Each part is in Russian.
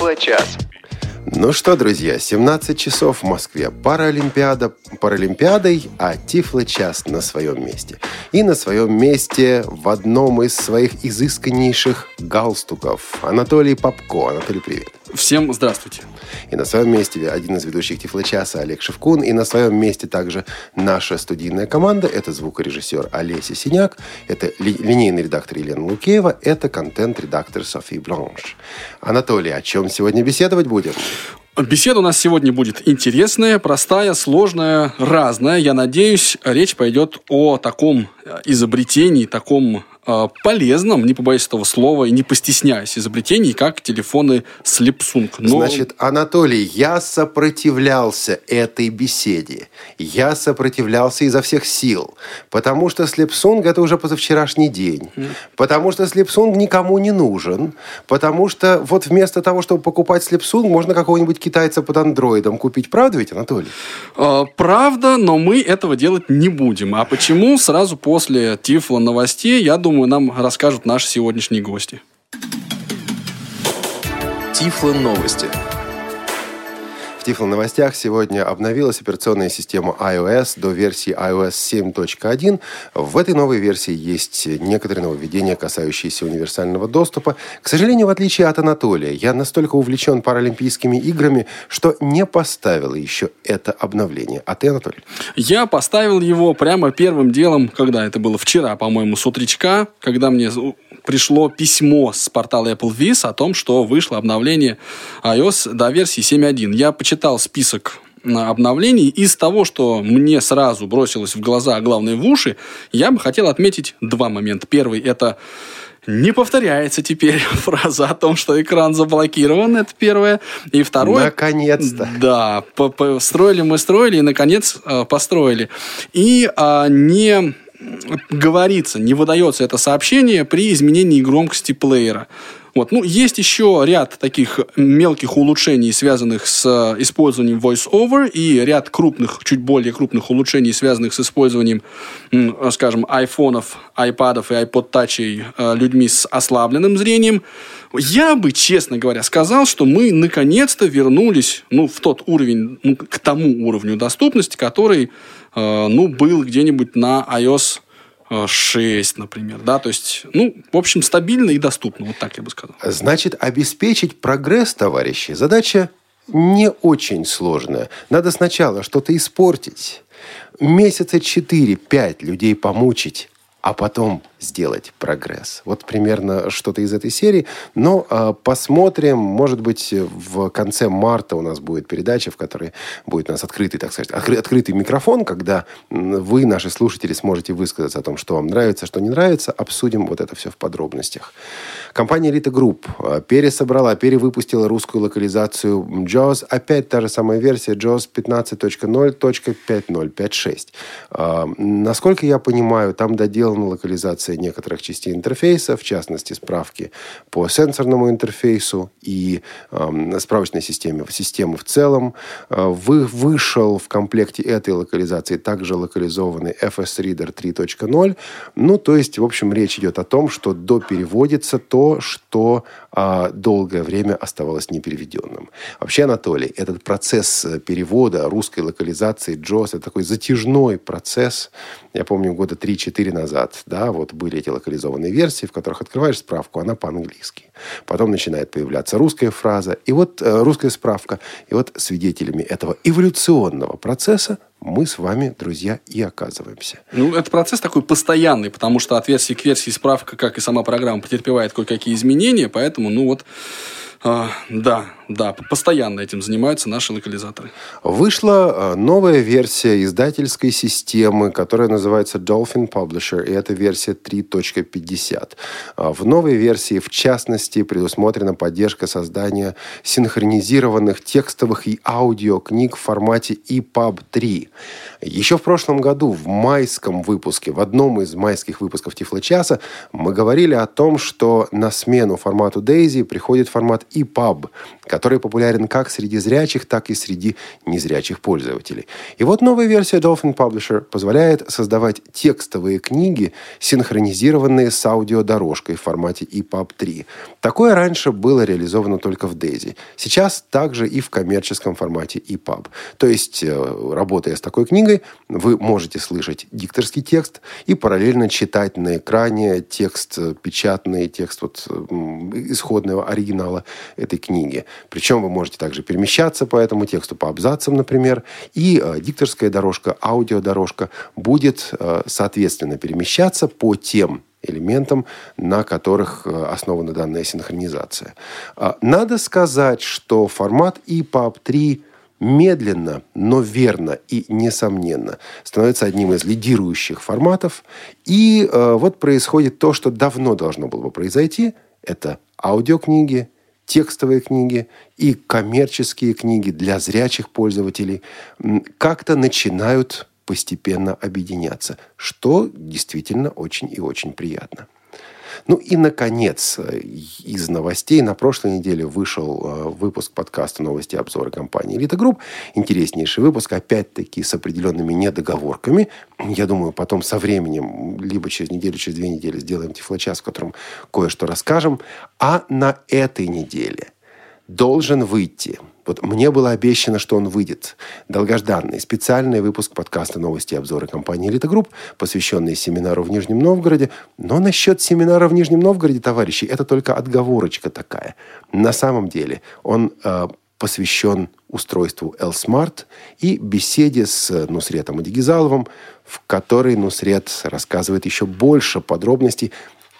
Тифло-час. Ну что, друзья, 17 часов в Москве. Паралимпиада паралимпиадой, а Тифло-час на своем месте. И на своем месте в одном из своих изысканнейших галстуков Анатолий Попко. Анатолий, привет. Всем здравствуйте. И на своем месте один из ведущих Тифло-часа Олег Шевкун. И на своем месте также наша студийная команда. Это звукорежиссер Олеся Синяк. Это ли, линейный редактор Елена Лукеева. Это контент-редактор Софи Бланш. Анатолий, о чем сегодня беседовать будем? Беседа у нас сегодня будет интересная, простая, сложная, разная. Я надеюсь, речь пойдет о таком изобретении, таком э, полезном, не побоюсь этого слова, и не постесняясь изобретений, как телефоны Slipsung. Но... Значит, Анатолий, я сопротивлялся этой беседе. Я сопротивлялся изо всех сил. Потому что Slipsung это уже позавчерашний день. Mm. Потому что Slipsung никому не нужен. Потому что вот вместо того, чтобы покупать Slipsung, можно какого-нибудь китайца под андроидом купить. Правда ведь, Анатолий? Э, правда, но мы этого делать не будем. А почему? Сразу после Тифла новостей, я думаю, нам расскажут наши сегодняшние гости. Тифло новости. В Тифло новостях сегодня обновилась операционная система iOS до версии iOS 7.1. В этой новой версии есть некоторые нововведения, касающиеся универсального доступа. К сожалению, в отличие от Анатолия, я настолько увлечен Паралимпийскими играми, что не поставил еще это обновление. А ты, Анатолий? Я поставил его прямо первым делом, когда это было вчера, по-моему, с утречка, когда мне пришло письмо с портала Apple Viz о том, что вышло обновление iOS до версии 7.1. Я почитал список обновлений. Из того, что мне сразу бросилось в глаза, а главное в уши, я бы хотел отметить два момента. Первый – это не повторяется теперь фраза о том, что экран заблокирован, это первое. И второе... Наконец-то. Да, строили мы, строили, и, наконец, э, построили. И а, не говорится, не выдается это сообщение при изменении громкости плеера. Вот. Ну, есть еще ряд таких мелких улучшений, связанных с э, использованием voice-over, и ряд крупных, чуть более крупных улучшений, связанных с использованием, скажем, айфонов, айпадов и iPod Touch э, людьми с ослабленным зрением. Я бы, честно говоря, сказал, что мы наконец-то вернулись ну, в тот уровень, ну, к тому уровню доступности, который э, ну, был где-нибудь на iOS 6, например, да, то есть, ну, в общем, стабильно и доступно, вот так я бы сказал. Значит, обеспечить прогресс, товарищи, задача не очень сложная. Надо сначала что-то испортить, месяца 4-5 людей помучить, а потом сделать прогресс. Вот примерно что-то из этой серии. Но э, посмотрим. Может быть, в конце марта у нас будет передача, в которой будет у нас открытый, так сказать, откры- открытый микрофон, когда вы, наши слушатели, сможете высказаться о том, что вам нравится, что не нравится. Обсудим вот это все в подробностях. Компания Elite Group а, пересобрала, перевыпустила русскую локализацию JAWS. Опять та же самая версия JAWS 15.0.5056. Э, насколько я понимаю, там доделана локализация некоторых частей интерфейса, в частности, справки по сенсорному интерфейсу и э, справочной системе, системы в целом. Э, вы, вышел в комплекте этой локализации также локализованный FS Reader 3.0. Ну, то есть, в общем, речь идет о том, что допереводится то, что э, долгое время оставалось непереведенным. Вообще, Анатолий, этот процесс э, перевода русской локализации JOS – это такой затяжной процесс. Я помню, года 3-4 назад, да, вот были эти локализованные версии, в которых открываешь справку, она по-английски. Потом начинает появляться русская фраза, и вот э, русская справка. И вот свидетелями этого эволюционного процесса мы с вами, друзья, и оказываемся. Ну, это процесс такой постоянный, потому что от версии к версии справка, как и сама программа, претерпевает кое-какие изменения, поэтому, ну вот, э, да, да, постоянно этим занимаются наши локализаторы. Вышла э, новая версия издательской системы, которая называется Dolphin Publisher, и это версия 3.50. Э, в новой версии, в частности, предусмотрена поддержка создания синхронизированных текстовых и аудиокниг в формате EPUB 3. Еще в прошлом году, в майском выпуске, в одном из майских выпусков Тифлочаса, мы говорили о том, что на смену формату DAISY приходит формат EPUB, который популярен как среди зрячих, так и среди незрячих пользователей. И вот новая версия Dolphin Publisher позволяет создавать текстовые книги, синхронизированные с аудиодорожкой в формате EPUB 3. Такое раньше было реализовано только в DAISY. Сейчас также и в коммерческом формате EPUB. То есть, э, работая с такой книгой, вы можете слышать дикторский текст и параллельно читать на экране текст э, печатный, текст вот исходного оригинала этой книги. Причем вы можете также перемещаться по этому тексту, по абзацам, например, и э, дикторская дорожка, аудиодорожка будет, соответственно, перемещаться по тем элементам, на которых э, основана данная синхронизация. А, надо сказать, что формат EPUB 3 медленно, но верно и несомненно становится одним из лидирующих форматов. И э, вот происходит то, что давно должно было бы произойти. Это аудиокниги, текстовые книги и коммерческие книги для зрячих пользователей как-то начинают постепенно объединяться, что действительно очень и очень приятно. Ну и, наконец, из новостей. На прошлой неделе вышел э, выпуск подкаста «Новости и обзоры» компании «Элита Групп». Интереснейший выпуск, опять-таки, с определенными недоговорками. Я думаю, потом со временем, либо через неделю, через две недели сделаем тифлочас, в котором кое-что расскажем. А на этой неделе должен выйти вот мне было обещано, что он выйдет. Долгожданный специальный выпуск подкаста «Новости и обзоры» компании «Элита Групп», посвященный семинару в Нижнем Новгороде. Но насчет семинара в Нижнем Новгороде, товарищи, это только отговорочка такая. На самом деле он э, посвящен устройству L-Smart и беседе с Нусретом Адигизаловым, в которой Нусрет рассказывает еще больше подробностей.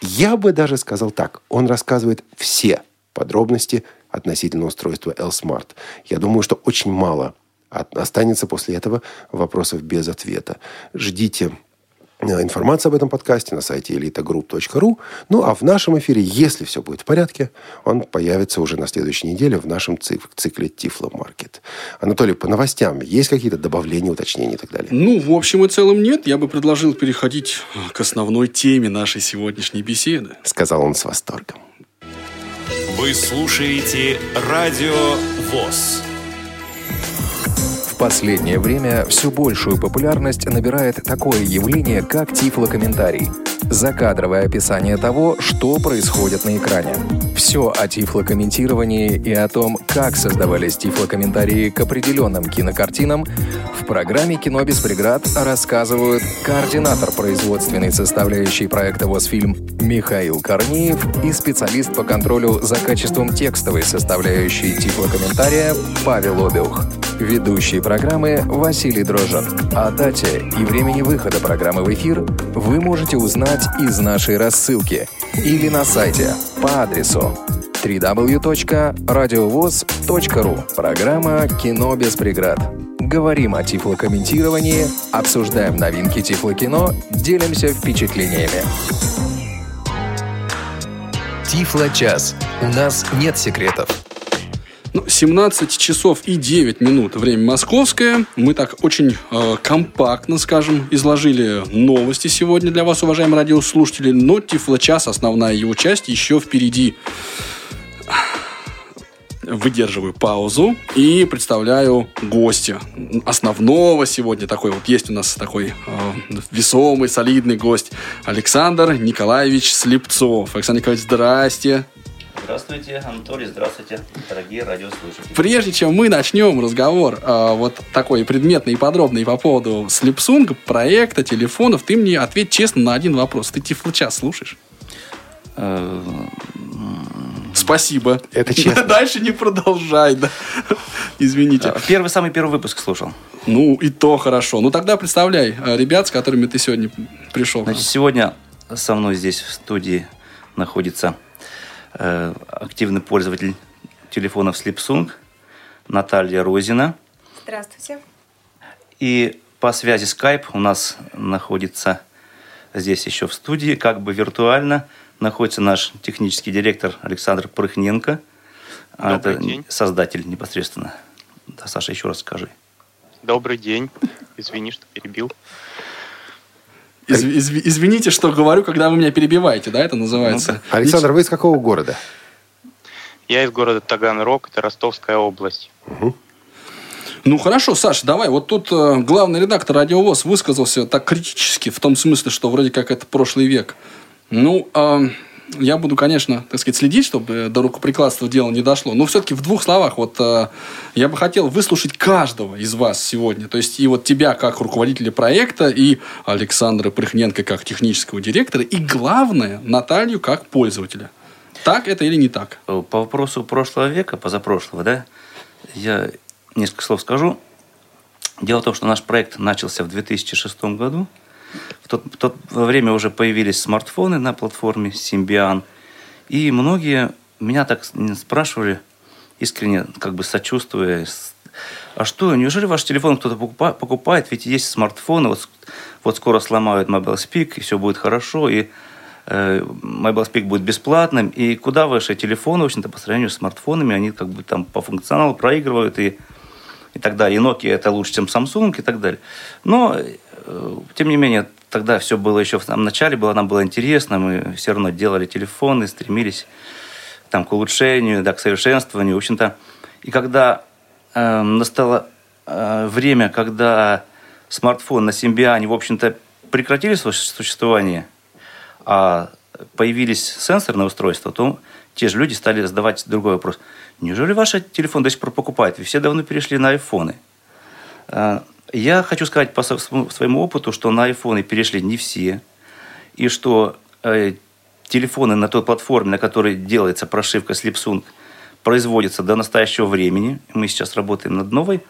Я бы даже сказал так, он рассказывает все подробности – относительно устройства L-Smart. Я думаю, что очень мало останется после этого вопросов без ответа. Ждите э, информации об этом подкасте на сайте elitagroup.ru. Ну, а в нашем эфире, если все будет в порядке, он появится уже на следующей неделе в нашем цикле Тифло Маркет. Анатолий, по новостям есть какие-то добавления, уточнения и так далее? Ну, в общем и целом нет. Я бы предложил переходить к основной теме нашей сегодняшней беседы. Сказал он с восторгом. Вы слушаете Радио ВОЗ. В последнее время все большую популярность набирает такое явление, как тифлокомментарий – закадровое описание того, что происходит на экране. Все о тифлокомментировании и о том, как создавались тифлокомментарии к определенным кинокартинам программе «Кино без преград» рассказывают координатор производственной составляющей проекта «Восфильм» Михаил Корнеев и специалист по контролю за качеством текстовой составляющей тифлокомментария Павел Обиух. Ведущий программы Василий Дрожжин. О дате и времени выхода программы в эфир вы можете узнать из нашей рассылки или на сайте по адресу www.radiovoz.ru Программа «Кино без преград». Говорим о тифлокомментировании, обсуждаем новинки тифлокино, делимся впечатлениями. Тифло-час. У нас нет секретов. Ну, 17 часов и 9 минут время московское. Мы так очень э, компактно, скажем, изложили новости сегодня для вас, уважаемые радиослушатели. Но Тифло-час, основная его часть, еще впереди. Выдерживаю паузу и представляю гостя. Основного сегодня такой вот есть у нас такой э, весомый, солидный гость. Александр Николаевич Слепцов. Александр Николаевич, здрасте. Здравствуйте, Анатолий, здравствуйте, дорогие радиослушатели. Прежде чем мы начнем разговор э, вот такой предметный и подробный по поводу Слепсунга, проекта, телефонов, ты мне ответь честно на один вопрос. Ты Тифлочас слушаешь? Спасибо. Это честно. Дальше не продолжай, да. Извините. Э, первый, самый первый выпуск слушал. Ну, и то хорошо. Ну, тогда представляй э, ребят, с которыми ты сегодня пришел. Значит, сегодня со мной здесь в студии находится Э, активный пользователь телефонов Slipsung Наталья Розина. Здравствуйте. И по связи Skype у нас находится здесь еще в студии, как бы виртуально, находится наш технический директор Александр Прыхненко. А Добрый Это день. создатель непосредственно. Да, Саша, еще раз скажи. Добрый день. Извини, что перебил. Из, из, извините, что говорю, когда вы меня перебиваете, да, это называется? Александр, вы из какого города? Я из города Таганрог, это Ростовская область. Угу. Ну хорошо, Саш, давай. Вот тут э, главный редактор Радиовоз высказался так критически, в том смысле, что вроде как это прошлый век. Ну, э, я буду, конечно, так сказать, следить, чтобы до рукоприкладства дело не дошло. Но все-таки в двух словах, вот э, я бы хотел выслушать каждого из вас сегодня. То есть и вот тебя как руководителя проекта, и Александра Прихненко как технического директора, и главное, Наталью как пользователя. Так это или не так? По вопросу прошлого века, позапрошлого, да, я несколько слов скажу. Дело в том, что наш проект начался в 2006 году. В то, в то время уже появились смартфоны на платформе Symbian. И многие меня так спрашивали, искренне как бы сочувствуя, а что, неужели ваш телефон кто-то покупает? Ведь есть смартфоны, вот, вот скоро сломают Mobile Speak, и все будет хорошо, и э, Mobile Speak будет бесплатным, и куда ваши телефоны, в общем-то, по сравнению с смартфонами, они как бы там по функционалу проигрывают, и и так далее. И Nokia это лучше, чем Samsung и так далее. Но, тем не менее, тогда все было еще в самом начале, было, нам было интересно, мы все равно делали телефоны, стремились там, к улучшению, да, к совершенствованию. В общем-то, и когда э, настало э, время, когда смартфон на Симбиане, в общем-то, прекратили свое существование, а появились сенсорные устройства, то те же люди стали задавать другой вопрос. Неужели ваш телефон до сих пор покупает? Вы все давно перешли на айфоны. Я хочу сказать по своему опыту, что на айфоны перешли не все. И что э, телефоны на той платформе, на которой делается прошивка Slipsung, производятся до настоящего времени. Мы сейчас работаем над новой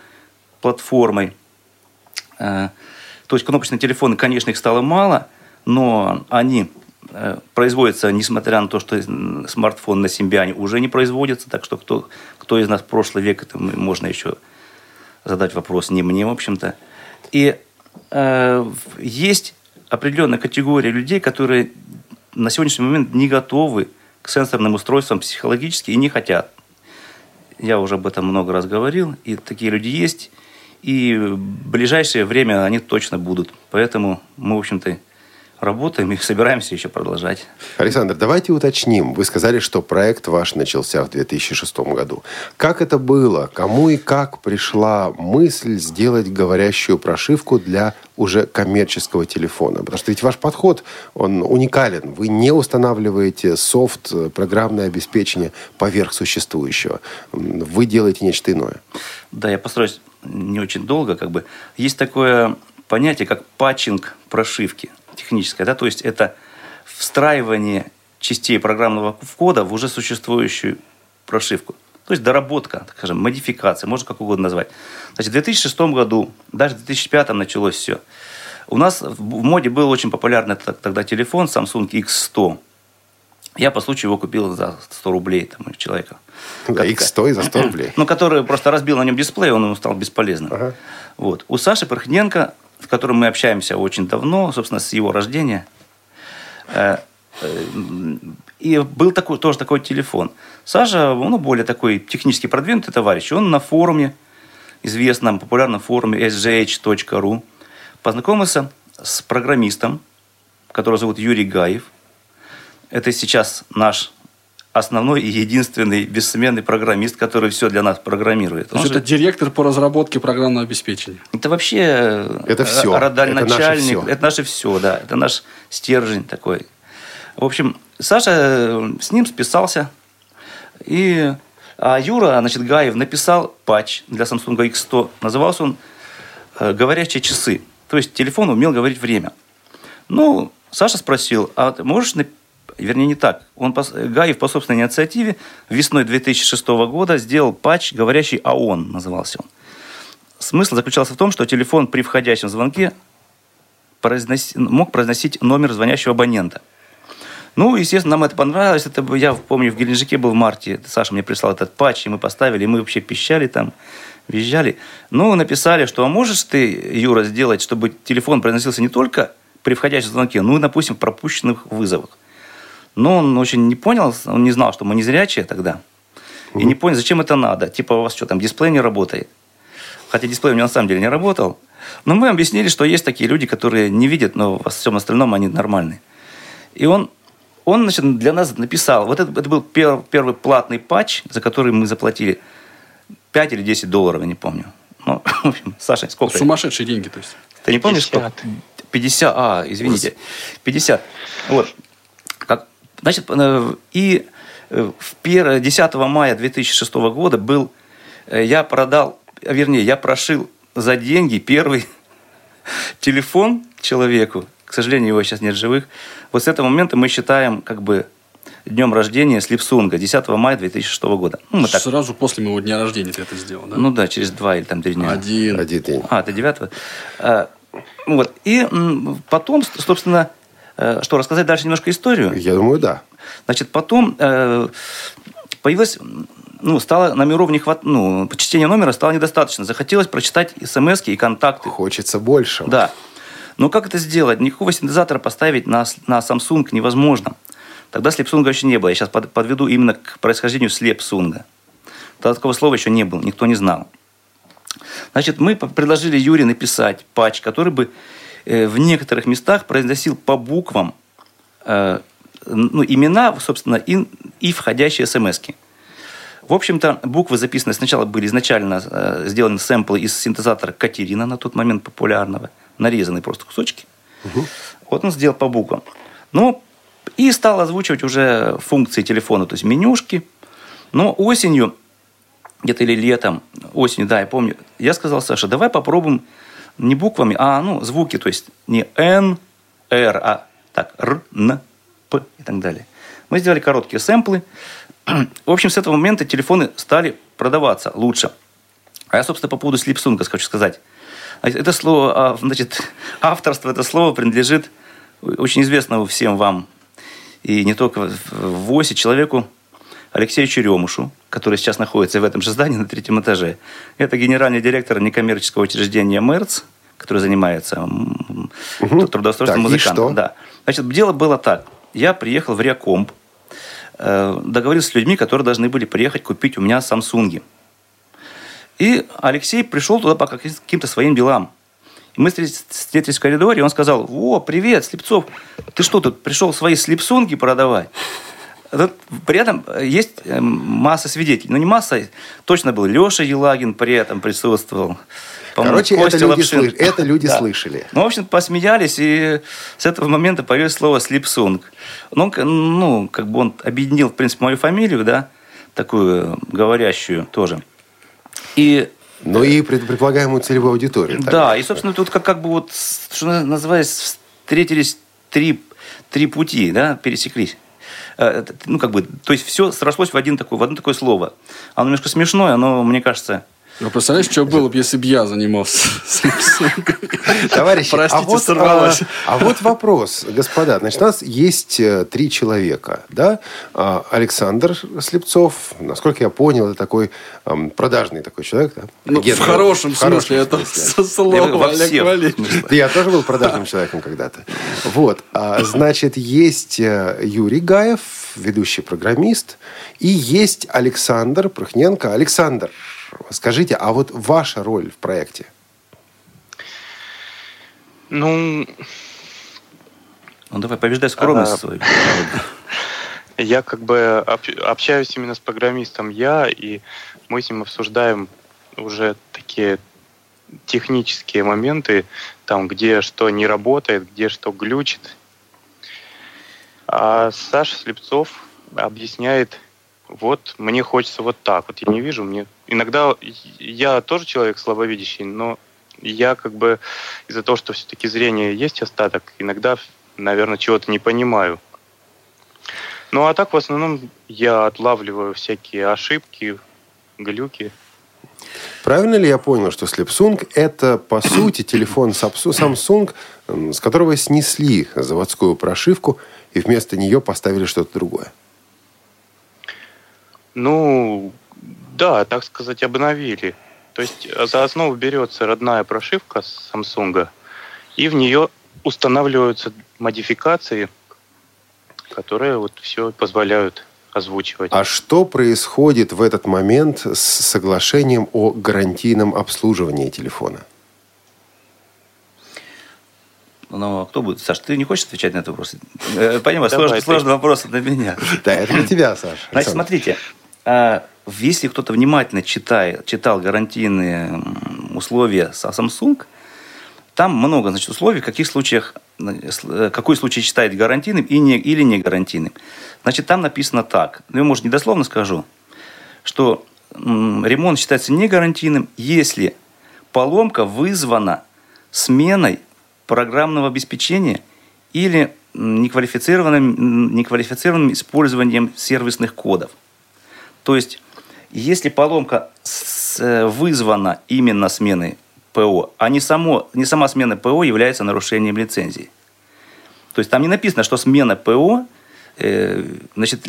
платформой. А, то есть кнопочные телефоны, конечно, их стало мало, но они Э, производится, несмотря на то, что смартфон на Симбиане уже не производится, так что кто, кто из нас прошлый век, это можно еще задать вопрос не мне, в общем-то. И э, есть определенная категория людей, которые на сегодняшний момент не готовы к сенсорным устройствам психологически и не хотят. Я уже об этом много раз говорил, и такие люди есть, и в ближайшее время они точно будут. Поэтому мы, в общем-то, работаем и собираемся еще продолжать. Александр, давайте уточним. Вы сказали, что проект ваш начался в 2006 году. Как это было? Кому и как пришла мысль сделать говорящую прошивку для уже коммерческого телефона? Потому что ведь ваш подход, он уникален. Вы не устанавливаете софт, программное обеспечение поверх существующего. Вы делаете нечто иное. Да, я постараюсь не очень долго. Как бы. Есть такое понятие, как патчинг прошивки техническое, да, то есть это встраивание частей программного кода в уже существующую прошивку. То есть доработка, так скажем, модификация, можно как угодно назвать. Значит, в 2006 году, даже в 2005 началось все. У нас в моде был очень популярный тогда телефон Samsung X100. Я по случаю его купил за 100 рублей там, у человека. Да, X100 и за 100 рублей. Ну, который просто разбил на нем дисплей, он ему стал бесполезным. Ага. Вот. У Саши Порхненко с которым мы общаемся очень давно, собственно, с его рождения. Э, э, и был такой, тоже такой телефон. Саша, он более такой технически продвинутый товарищ. Он на форуме, известном, популярном форуме sgh.ru, познакомился с программистом, которого зовут Юрий Гаев. Это сейчас наш основной и единственный бессменный программист, который все для нас программирует. То есть это директор по разработке программного обеспечения. Это вообще это все. родаль это начальник. Наше все. Это наше все, да. Это наш стержень такой. В общем, Саша э, с ним списался. И а Юра, значит, Гаев написал патч для Samsung X100. Назывался он э, «Говорящие часы». То есть телефон умел говорить время. Ну, Саша спросил, а можешь вернее не так. Он, Гаев по собственной инициативе весной 2006 года сделал патч, говорящий АОН, назывался он. Смысл заключался в том, что телефон при входящем звонке произноси, мог произносить номер звонящего абонента. Ну, естественно, нам это понравилось. Это, я помню, в Геленджике был в марте. Саша мне прислал этот патч, и мы поставили, и мы вообще пищали там, визжали. Ну, написали, что а можешь ты, Юра, сделать, чтобы телефон произносился не только при входящем звонке, ну и, допустим, пропущенных вызовах. Но он очень не понял, он не знал, что мы не зрячие тогда. И не понял, зачем это надо. Типа, у вас что, там дисплей не работает? Хотя дисплей у меня на самом деле не работал. Но мы объяснили, что есть такие люди, которые не видят, но во всем остальном они нормальные. И он он значит, для нас написал, вот это, это был пер, первый платный патч, за который мы заплатили 5 или 10 долларов, я не помню. Ну, в общем, Саша, сколько? Сумасшедшие деньги, то есть. Ты не помнишь, 50. сколько? 50, а, извините, 50. Вот. Значит, э, и э, в пер- 10 мая 2006 года был, э, я продал, а, вернее, я прошил за деньги первый телефон человеку. К сожалению, его сейчас нет живых. Вот с этого момента мы считаем как бы днем рождения Слипсунга, 10 мая 2006 года. Ну, мы так, Сразу после моего дня рождения ты это сделал, да? ну да, через два или там три дня. Один. Один день. А, это девятого. А, Вот. И м, потом, собственно, э, что, рассказать дальше немножко историю? Я думаю, да. Значит, потом э, появилась, м, ну, стало номеров не хват, ну, чтения номера стало недостаточно. Захотелось прочитать смс и контакты. Хочется больше. Да. Но как это сделать? Никакого синтезатора поставить на, на Samsung невозможно. Тогда слепсунга еще не было. Я сейчас под- подведу именно к происхождению слепсунга. Тогда такого слова еще не было, никто не знал. Значит, мы предложили Юре написать патч, который бы э, в некоторых местах произносил по буквам э, ну, имена, собственно, и, и входящие смс -ки. В общем-то, буквы записаны сначала были изначально э, сделаны сэмплы из синтезатора Катерина на тот момент популярного, нарезанные просто кусочки. Вот он сделал по буквам. Ну, и стал озвучивать уже функции телефона, то есть менюшки. Но осенью, где-то или летом, осенью, да, я помню, я сказал Саше, давай попробуем не буквами, а ну, звуки, то есть не N, R, а так, Р, Н, П и так далее. Мы сделали короткие сэмплы. В общем, с этого момента телефоны стали продаваться лучше. А я, собственно, по поводу слипсунга хочу сказать. Это слово, а, значит, авторство это слово принадлежит очень известному всем вам, и не только в ВОСе, человеку Алексею Черемушу, который сейчас находится в этом же здании на третьем этаже. Это генеральный директор некоммерческого учреждения МЭРЦ, который занимается м, трудоустройством Так, и музыкантов. что? Да. Значит, дело было так. Я приехал в Реакомп, э, договорился с людьми, которые должны были приехать купить у меня Самсунги. И Алексей пришел туда по каким-то своим делам. И мы встретились в коридоре, и он сказал, о, привет, Слепцов, ты что тут, пришел свои слепсунги продавать? Тут При этом есть э, масса свидетелей. Ну, не масса, точно был Леша Елагин при этом присутствовал. Короче, это люди, слыш- это люди Да. слышали. Ну, в общем, посмеялись, и с этого момента появилось слово «слипсунг». Ну, ну, как бы он объединил, в принципе, мою фамилию, да, такую говорящую тоже. И Ну и пред- предполагаемую целевую аудиторию. так. да, и, собственно, тут как, как бы вот, что на- называется, встретились три, три пути, да, пересеклись. Э, это, Ну, как бы, то есть все срослось в, один такой, в одно такое слово. Оно немножко смешное, но, мне кажется, А представляешь, что было бы, если бы я занимался? Товарищи, Простите, а вот, сорвалось. а, а вот вопрос, господа. Значит, у нас есть э, три человека, да? А, Александр Слепцов, насколько я понял, это такой продажный такой человек, да? Ну, Агент, в хорошем смысле это смысле. слово, Олег Валерьевич. Я тоже был продажным человеком когда-то. Вот. А, значит, есть э, Юрий Гаев, ведущий программист, и есть Александр Прохненко. Александр, скажите, а вот ваша роль в проекте? Ну, ну давай, побеждай скромность Ага. свою. я как бы об- общаюсь именно с программистом я, и мы с ним обсуждаем уже такие технические моменты, там, где что не работает, где что глючит. А Саша Слепцов объясняет, вот мне хочется вот так, вот я не вижу, мне иногда я тоже человек слабовидящий, но я как бы из-за того, что все-таки зрение есть остаток, иногда, наверное, чего-то не понимаю. Ну а так в основном я отлавливаю всякие ошибки, глюки. Правильно ли я понял, что Слепсунг – это, по сути, телефон Samsung, с которого снесли заводскую прошивку и вместо нее поставили что-то другое? Ну, да, так сказать, обновили. То есть э, за основу берется родная прошивка с Samsung, и в нее устанавливаются модификации, которые вот все позволяют озвучивать. А что происходит в этот момент с соглашением о гарантийном обслуживании телефона? Ну, а кто будет? Саш, ты не хочешь отвечать на этот вопрос? Э, Давай, сложный, сложный вопрос для меня. Да, это для тебя, Саша. Значит, смотрите, если кто-то внимательно читает, читал гарантийные условия со Samsung, там много значит, условий, в каких случаях, э, э, какой случай считает гарантийным и не, или не гарантийным. Значит, там написано так, ну, я, может, недословно скажу, что ремонт считается не гарантийным, если поломка вызвана сменой программного обеспечения или неквалифицированным, неквалифицированным использованием сервисных кодов. То есть, если поломка э, вызвана именно сменой ПО, а не, само, не сама смена ПО является нарушением лицензии. То есть там не написано, что смена ПО э, значит,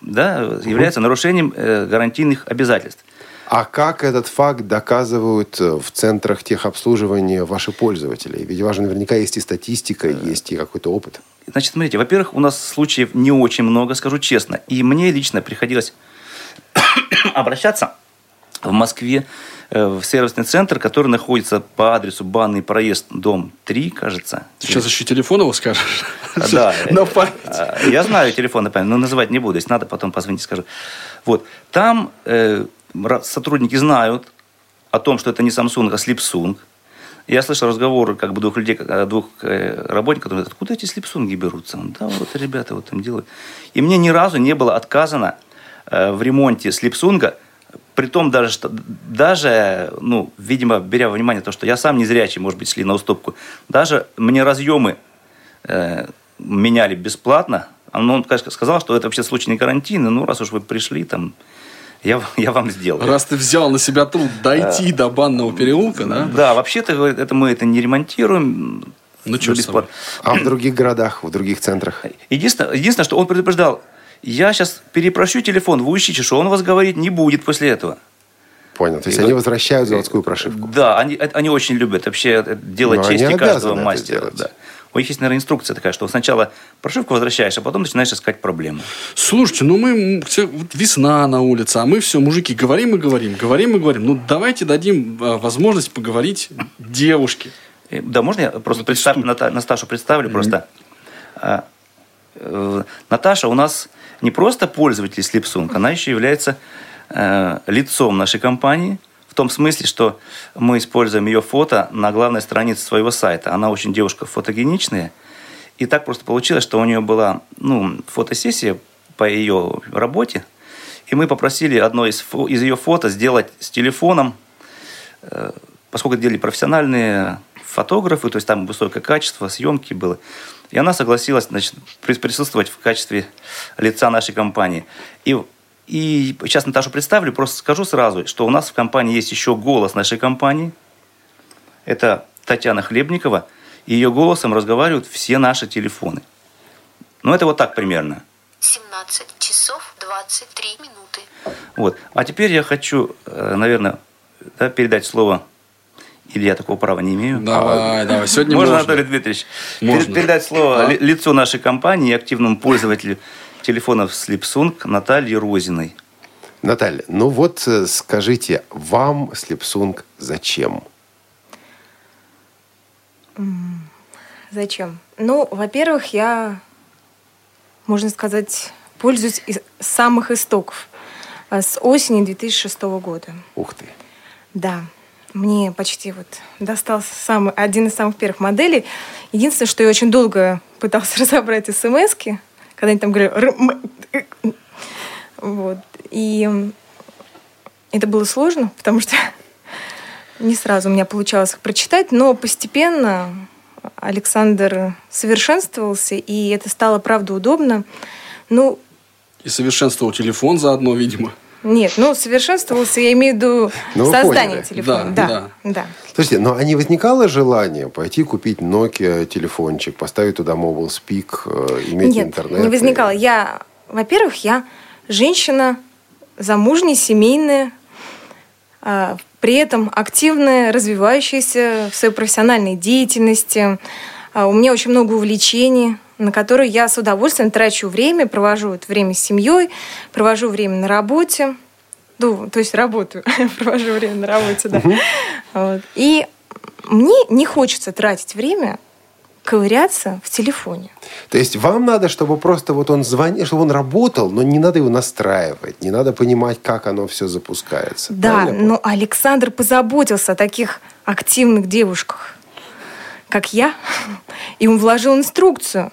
да, является нарушением э, гарантийных обязательств. А как этот факт доказывают э, в центрах техобслуживания ваши пользователи? Ведь у вас же наверняка есть и статистика, есть и какой-то опыт. Значит, смотрите, во-первых, у нас случаев не очень много, скажу честно. И мне лично приходилось обращаться в Москве э, в сервисный центр, который находится по адресу Банный проезд, дом 3, кажется. Сейчас еще телефон его скажешь. Да. На память. А, Я знаю телефон, на память, но называть не буду. Если надо, потом позвоните, скажу. Вот. Там э, сотрудники знают о том, что это не Samsung, а Slipsung. Я слышал разговоры как бы двух людей, э, двух э, работников, которые говорят, откуда эти слепсунги берутся? Да, вот ребята вот им делают. И мне ни разу не было отказано э, в ремонте слепсунга, при том даже, что, даже, ну, видимо, беря во внимание то, что я сам не зрячий, может быть, шли на уступку, даже мне разъемы э, меняли бесплатно. А, ну, Он конечно, сказал, что это вообще случай не гарантийный. Ну, раз уж вы пришли, там, я, я вам сделаю. Раз ты взял на себя труд дойти до банного переулка, да? Да, вообще-то, это мы это не ремонтируем. Ну, с бесплатно. А в других городах, в других центрах? Единственное, единственное, что он предупреждал, я сейчас перепрощу телефон, вы ищите, что он вас говорить не будет после этого. Понял. То есть И они вот- возвращают заводскую прошивку. Да, они, э, они очень любят вообще это делать Но чести каждого мастера. Да. У них есть, наверное, инструкция такая, что сначала прошивку возвращаешь, а потом начинаешь искать проблему. Слушайте, ну мы весна на улице, а мы все, мужики, говорим и говорим, говорим и говорим. Ну давайте дадим э, возможность поговорить девушке. Э, Да, можно я просто представь, Ната- Наташу представлю просто? А, э, Наташа у нас не просто пользователь Slipsung, она еще является э, лицом нашей компании, в том смысле, что мы используем ее фото на главной странице своего сайта. Она очень девушка фотогеничная. И так просто получилось, что у нее была ну, фотосессия по ее работе. И мы попросили одно из, из ее фото сделать с телефоном Э, поскольку делали профессиональные фотографы, то есть там высокое качество съемки было. И она согласилась значит, прис- присутствовать в качестве лица нашей компании. И, и сейчас Наташу представлю, просто скажу сразу, что у нас в компании есть еще голос нашей компании. Это Татьяна Хлебникова. И ее голосом разговаривают все наши телефоны. Ну, это вот так примерно. 17 часов 23 минуты. Вот. А теперь я хочу, э, наверное, да, передать слово, или я такого права не имею? Давай, давай, сегодня можно, можно. Анатолий Дмитриевич, Можно. пер- передать слово А? ли- лицу нашей компании и активному пользователю телефонов Slipsung Наталье Розиной. Наталья, ну вот э, скажите, вам Слепсунг зачем? Зачем? Ну, во-первых, я, можно сказать, пользуюсь из самых истоков. А, С осени 2006 года. Ух ты. Да, мне почти вот достался самый, один из самых первых моделей. Единственное, что я очень долго пыталась разобрать смс когда они там говорили... «Р- м- э, э». Вот. И это было сложно, потому что не сразу у меня получалось их прочитать, но постепенно Александр совершенствовался, и это стало, правда, удобно. Ну, И совершенствовал телефон заодно, видимо. Нет, ну, совершенствовался, я имею в виду Ну, создание поняли. телефона. Да, Да, да. Слушайте, но а не возникало желание пойти купить Nokia телефончик, поставить туда Mobile Speak, э, иметь Нет, интернет? не и- возникало. Я, во-первых, я женщина замужняя, семейная, а, при этом активная, развивающаяся в своей профессиональной деятельности. А, У меня очень много увлечений, на которые я с удовольствием трачу время, провожу это время с семьей, провожу время на работе. Ну, то есть работаю, провожу время на работе, да. Вот. И мне не хочется тратить время ковыряться в телефоне. То есть вам надо, чтобы просто вот он звонил, чтобы он работал, но не надо его настраивать, не надо понимать, как оно все запускается. Да, Правильно но Александр позаботился о таких активных девушках, как я, и он вложил инструкцию,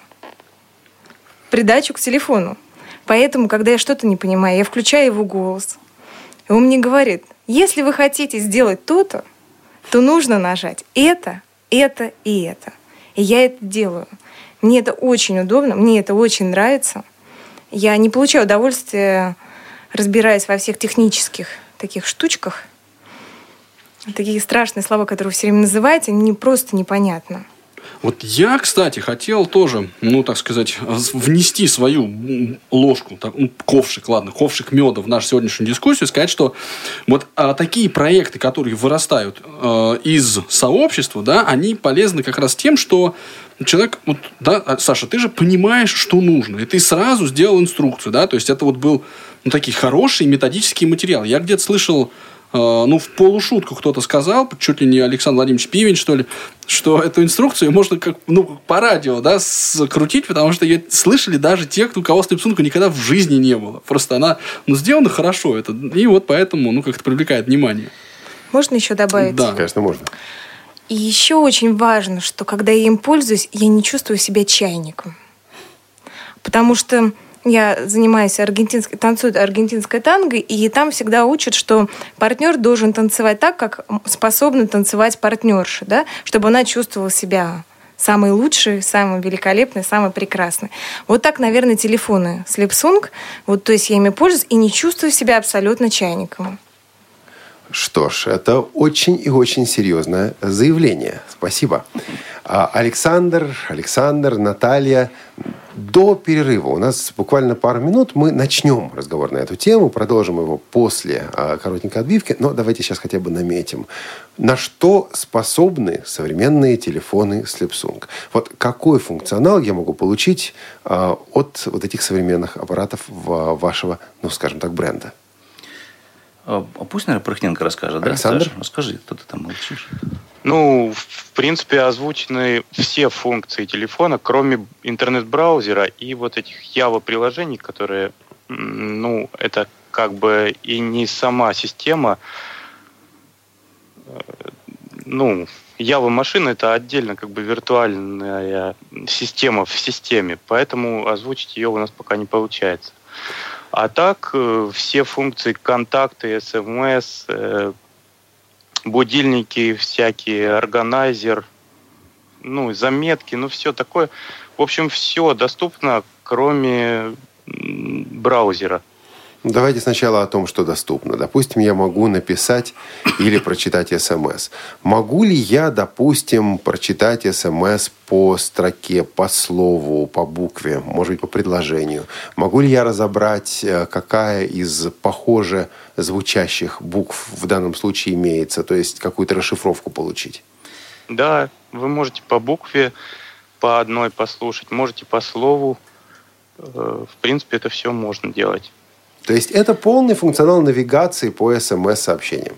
придачу к телефону. Поэтому, когда я что-то не понимаю, я включаю его голос. И он мне говорит, если вы хотите сделать то-то, то нужно нажать это, это и это. И я это делаю. Мне это очень удобно, мне это очень нравится. Я не получаю удовольствия, разбираясь во всех технических таких штучках. Такие страшные слова, которые вы все время называете, мне просто непонятно. Вот я, кстати, хотел тоже, ну, так сказать, внести свою ложку, так, ну, ковшик, ладно, ковшик меда в нашу сегодняшнюю дискуссию, сказать, что вот а, такие проекты, которые вырастают э, из сообщества, да, они полезны как раз тем, что человек, вот, да, а, Саша, ты же понимаешь, что нужно, и ты сразу сделал инструкцию, да, то есть это вот был, ну, такие хорошие методические материалы. Я где-то слышал ну, в полушутку кто-то сказал, чуть ли не Александр Владимирович Пивень, что ли, что эту инструкцию можно как, ну, по радио, да, скрутить, потому что ее слышали даже те, у кого слепсунка никогда в жизни не было. Просто она, ну, сделана хорошо, это, и вот поэтому, ну, как-то привлекает внимание. Можно еще добавить? Да. Конечно, можно. И еще очень важно, что когда я им пользуюсь, я не чувствую себя чайником. Потому что я занимаюсь аргентинской, танцую аргентинской танго, и там всегда учат, что партнер должен танцевать так, как способна танцевать партнерша, да? чтобы она чувствовала себя самой лучшей, самой великолепной, самой прекрасной. Вот так, наверное, телефоны Slipsung. Вот, то есть я ими пользуюсь и не чувствую себя абсолютно чайником. Что ж, это очень и очень серьезное заявление. Спасибо. А, Александр, Александр, Наталья, до перерыва, у нас буквально пару минут, мы начнем разговор на эту тему, продолжим его после а, коротенькой отбивки, но давайте сейчас хотя бы наметим, на что способны современные телефоны Slipsung. Вот какой функционал я могу получить а, от вот этих современных аппаратов вашего, ну, скажем так, бренда? А пусть, наверное, Прохненко расскажет, да? Александр? Саша, расскажи, кто ты там молчишь. Ну, в принципе, озвучены все функции телефона, кроме интернет-браузера и вот этих Java-приложений, которые, ну, это как бы и не сама система, э, ну, Java-машина это отдельно как бы виртуальная система в системе, поэтому озвучить ее у нас пока не получается. А так э, все функции контакты, э, будильники всякие, органайзер, ну, заметки, ну, все такое. В общем, все доступно, кроме браузера. Давайте сначала о том, что доступно. Допустим, я могу написать или прочитать смс. Могу ли я, допустим, прочитать смс по строке, по слову, по букве, может быть, по предложению? Могу ли я разобрать, э, какая из похоже звучащих букв в данном случае имеется, то есть какую-то расшифровку получить? Да, вы можете по букве, по одной послушать, можете по слову. Э, В принципе, это все можно делать. То есть это полный функционал навигации по смс-сообщениям.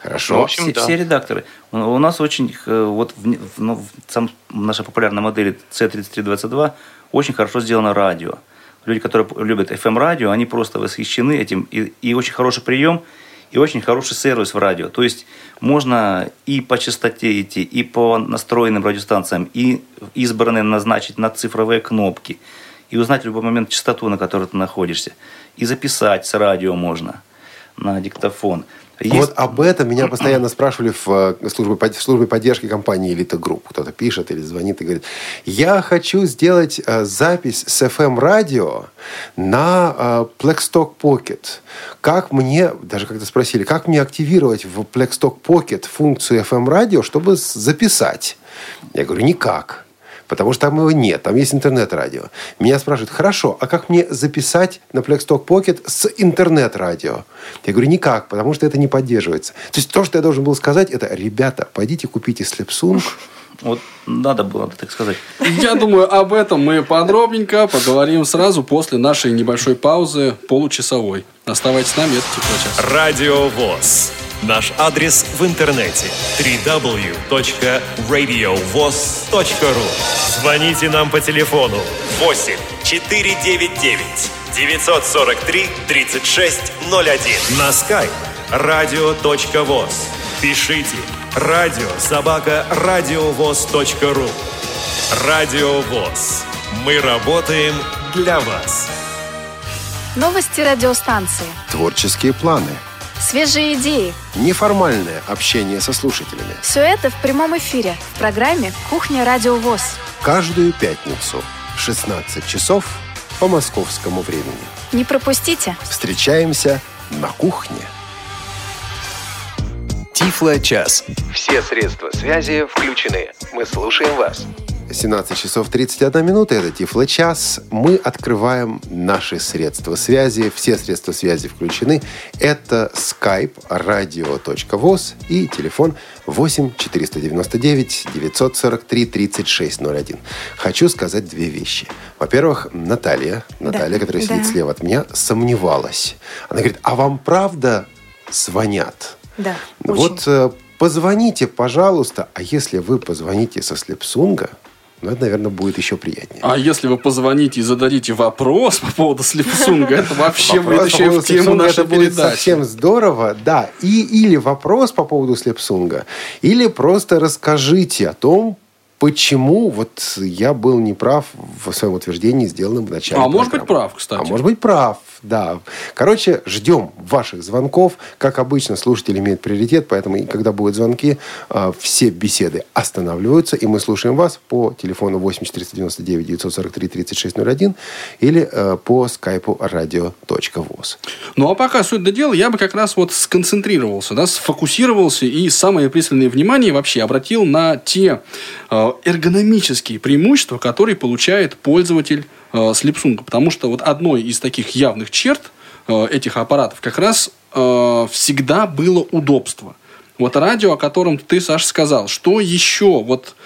Хорошо. Ну, в общем, все, да. все редакторы. У, нас очень, э, вот в, ну, в сам, наша популярная модель C3322 очень хорошо сделано радио. Люди, которые любят FM-радио, они просто восхищены этим. И, и очень хороший прием, и очень хороший сервис в радио. То есть можно и по частоте идти, и по настроенным радиостанциям, и избранные назначить на цифровые кнопки, и узнать в любой момент частоту, на которой ты находишься. И записать с радио можно на диктофон. Есть- Вот об этом меня постоянно спрашивали в э, службе, в службе поддержки компании «Элита Групп». Кто-то пишет или звонит и говорит, я хочу сделать э, запись с FM-радио на э, Plextalk Pocket. Как мне, даже когда спросили, как мне активировать в Plextalk Pocket функцию FM-радио, чтобы с- записать? Я говорю, никак. Потому что там его нет, там есть интернет-радио. Меня спрашивают, хорошо, а как мне записать на Plextalk Pocket с интернет-радио? Я говорю, никак, потому что это не поддерживается. То есть то, что я должен был сказать, это, ребята, пойдите купите Slipsung. Вот надо было, так сказать. Я думаю, об этом мы подробненько поговорим сразу после нашей небольшой паузы получасовой. Оставайтесь с нами, это Теплочас. Радио ВОЗ. Наш адрес в интернете www.radiovoz.ru Звоните нам по телефону 8 499 943 3601 на skype radio.voz. Пишите радио собака радиовоз.ру Радио ВОЗ. Мы работаем для вас. Новости радиостанции. Творческие планы. Свежие идеи. Неформальное общение со слушателями. Все это в прямом эфире в программе «Кухня Радио ВОЗ». Каждую пятницу в 16 часов по московскому времени. Не пропустите. Встречаемся на кухне. Тифло-час. Все средства связи включены. Мы слушаем вас. 17 часов 31 минута, это Тифло-час. Мы открываем наши средства связи. Все средства связи включены. Это skype radio.voz и телефон 8 499 943 3601. Хочу сказать две вещи. Во-первых, Наталья, Наталья, которая Да. сидит слева от меня, сомневалась. Она говорит, а вам правда звонят? Да, Вот очень. э, позвоните, пожалуйста. А если вы позвоните со Слепсунга, ну, это, наверное, будет еще приятнее. А если вы позвоните и зададите вопрос по поводу Слепсунга, это вообще будет еще в тему нашей это будет передачи. совсем здорово, да. И, или вопрос по поводу Слепсунга, или просто расскажите о том, почему вот я был неправ в своем утверждении, сделанном в начале А может быть прав, кстати. А может быть прав, да. Короче, ждем ваших звонков. Как обычно, слушатели имеют приоритет, поэтому, когда будут звонки, а, все беседы останавливаются, и мы слушаем вас по телефону 8 499 943 3601 или э, по скайпу radio.voz. Ну, а пока суть до дела, я бы как раз вот сконцентрировался, да, сфокусировался и самое пристальное внимание вообще обратил на те э, эргономические преимущества, которые получает пользователь э, Slipsung. Потому что вот одной из таких явных черт э, этих аппаратов как раз э, всегда было удобство. Вот радио, о котором ты, Саша, сказал, что еще вот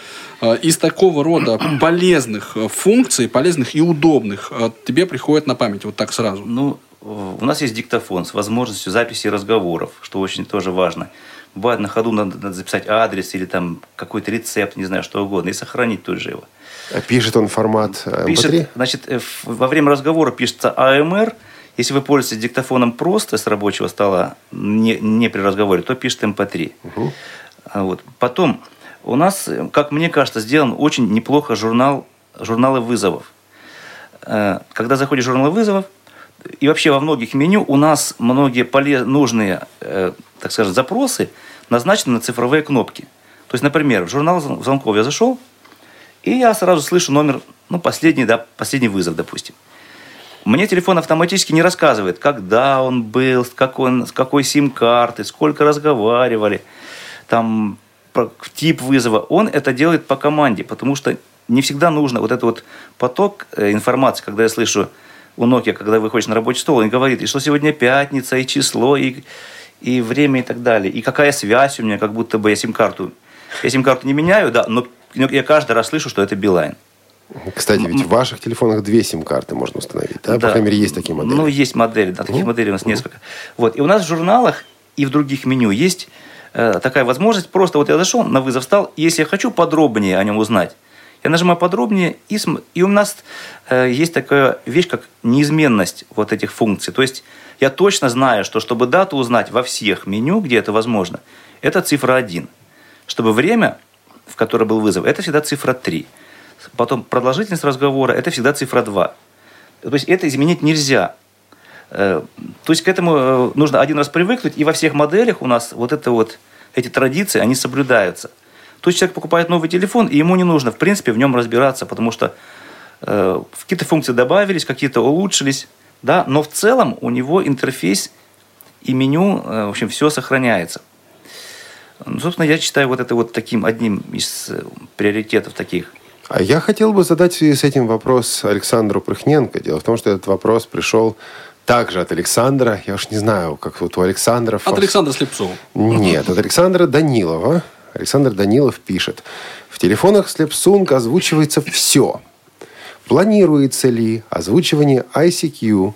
из такого рода полезных функций, полезных и удобных тебе приходит на память вот так сразу? Ну, у нас есть диктофон с возможностью записи разговоров, что очень тоже важно. Бывает, на ходу надо, надо записать адрес или там какой-то рецепт, не знаю, что угодно, и сохранить тут же его. Пишет он формат э, MP3? Пишет, значит, э, во время разговора пишется AMR. Если вы пользуетесь диктофоном просто с рабочего стола, не, не при разговоре, то пишет MP3. А Вот. Потом у нас, э, как мне кажется, сделан очень неплохо журнал, журналы вызовов. Когда заходишь в журнал вызовов, и вообще во многих меню у нас многие поле- нужные, э, так скажем, запросы назначены на цифровые кнопки. То есть, например, в журнал звон- звонков я зашел, и я сразу слышу номер, ну, последний, да, последний вызов, допустим. Мне телефон автоматически не рассказывает, когда он был, с какой, с какой сим-карты, сколько разговаривали, там, тип вызова. Он это делает по команде, потому что не всегда нужно вот этот вот поток э, информации, когда я слышу у Nokia, когда выходишь на рабочий стол, он говорит, и что сегодня пятница, и число, и, и время, и так далее. И какая связь у меня, как будто бы я сим-карту... Я сим-карту не меняю, да, но я каждый раз слышу, что это Билайн. Кстати, ведь в ваших телефонах две сим-карты можно установить, да? По Да. крайней мере, есть такие модели. Ну, есть модели, да, таких Мгм. моделей у нас несколько. Вот. И у нас в журналах и в других меню есть э, такая возможность. Просто вот я зашел, на вызов стал, и если я хочу подробнее о нем узнать, я нажимаю подробнее, и, см- и у нас э, есть такая вещь, как неизменность вот этих функций. То есть я точно знаю, что чтобы дату узнать во всех меню, где это возможно, это цифра 1. Чтобы время, в которое был вызов, это всегда цифра 3. Потом продолжительность разговора, это всегда цифра 2. То есть это изменить нельзя. Э, То есть к этому э, нужно один раз привыкнуть, и во всех моделях у нас вот это вот, эти традиции, они соблюдаются. То есть человек покупает новый телефон, и ему не нужно, в принципе, в нем разбираться, потому что э, какие-то функции добавились, какие-то улучшились, да, но в целом у него интерфейс и меню, в общем, все сохраняется. Ну, собственно, я считаю вот это вот таким одним из э, приоритетов таких. А я хотел бы задать в связи с этим вопрос Александру Прыхненко. Дело в том, что этот вопрос пришел также от Александра. Я уж не знаю, как вот у Александра... От Александра Слепцова. Нет, от Александра Данилова. Александр Данилов пишет. В телефонах Слепсунг озвучивается все. Планируется ли озвучивание ICQ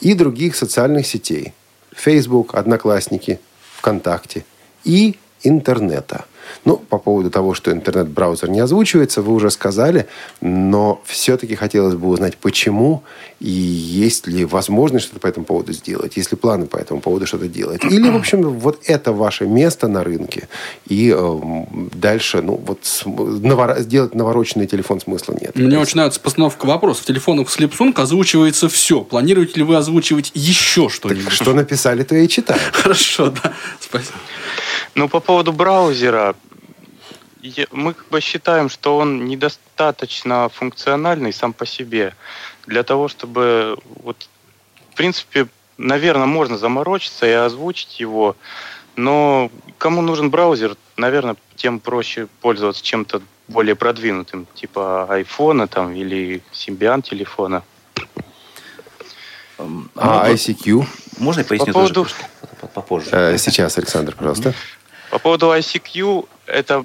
и других социальных сетей? Facebook, Одноклассники, ВКонтакте и интернета. Ну, по поводу того, что интернет-браузер не озвучивается, вы уже сказали, но все-таки хотелось бы узнать, почему и есть ли возможность что-то по этому поводу сделать, есть ли планы по этому поводу что-то делать. Или, в общем, вот это ваше место на рынке, и э, дальше, ну, вот навор... сделать навороченный телефон смысла нет. Мне очень нравится постановка вопроса. В телефонах с Samsung озвучивается все. Планируете ли вы озвучивать еще что-нибудь? Так что написали, то я и читаю. Хорошо, да. Спасибо. Ну, по поводу браузера, мы как бы считаем, что он недостаточно функциональный сам по себе для того, чтобы вот, в принципе, наверное, можно заморочиться и озвучить его, но кому нужен браузер, наверное, тем проще пользоваться чем-то более продвинутым, типа айфона там или Symbian телефона. А ICQ? Можно я поясню по поводу... тоже попозже? Э, сейчас, Александр, пожалуйста. По поводу ICQ, это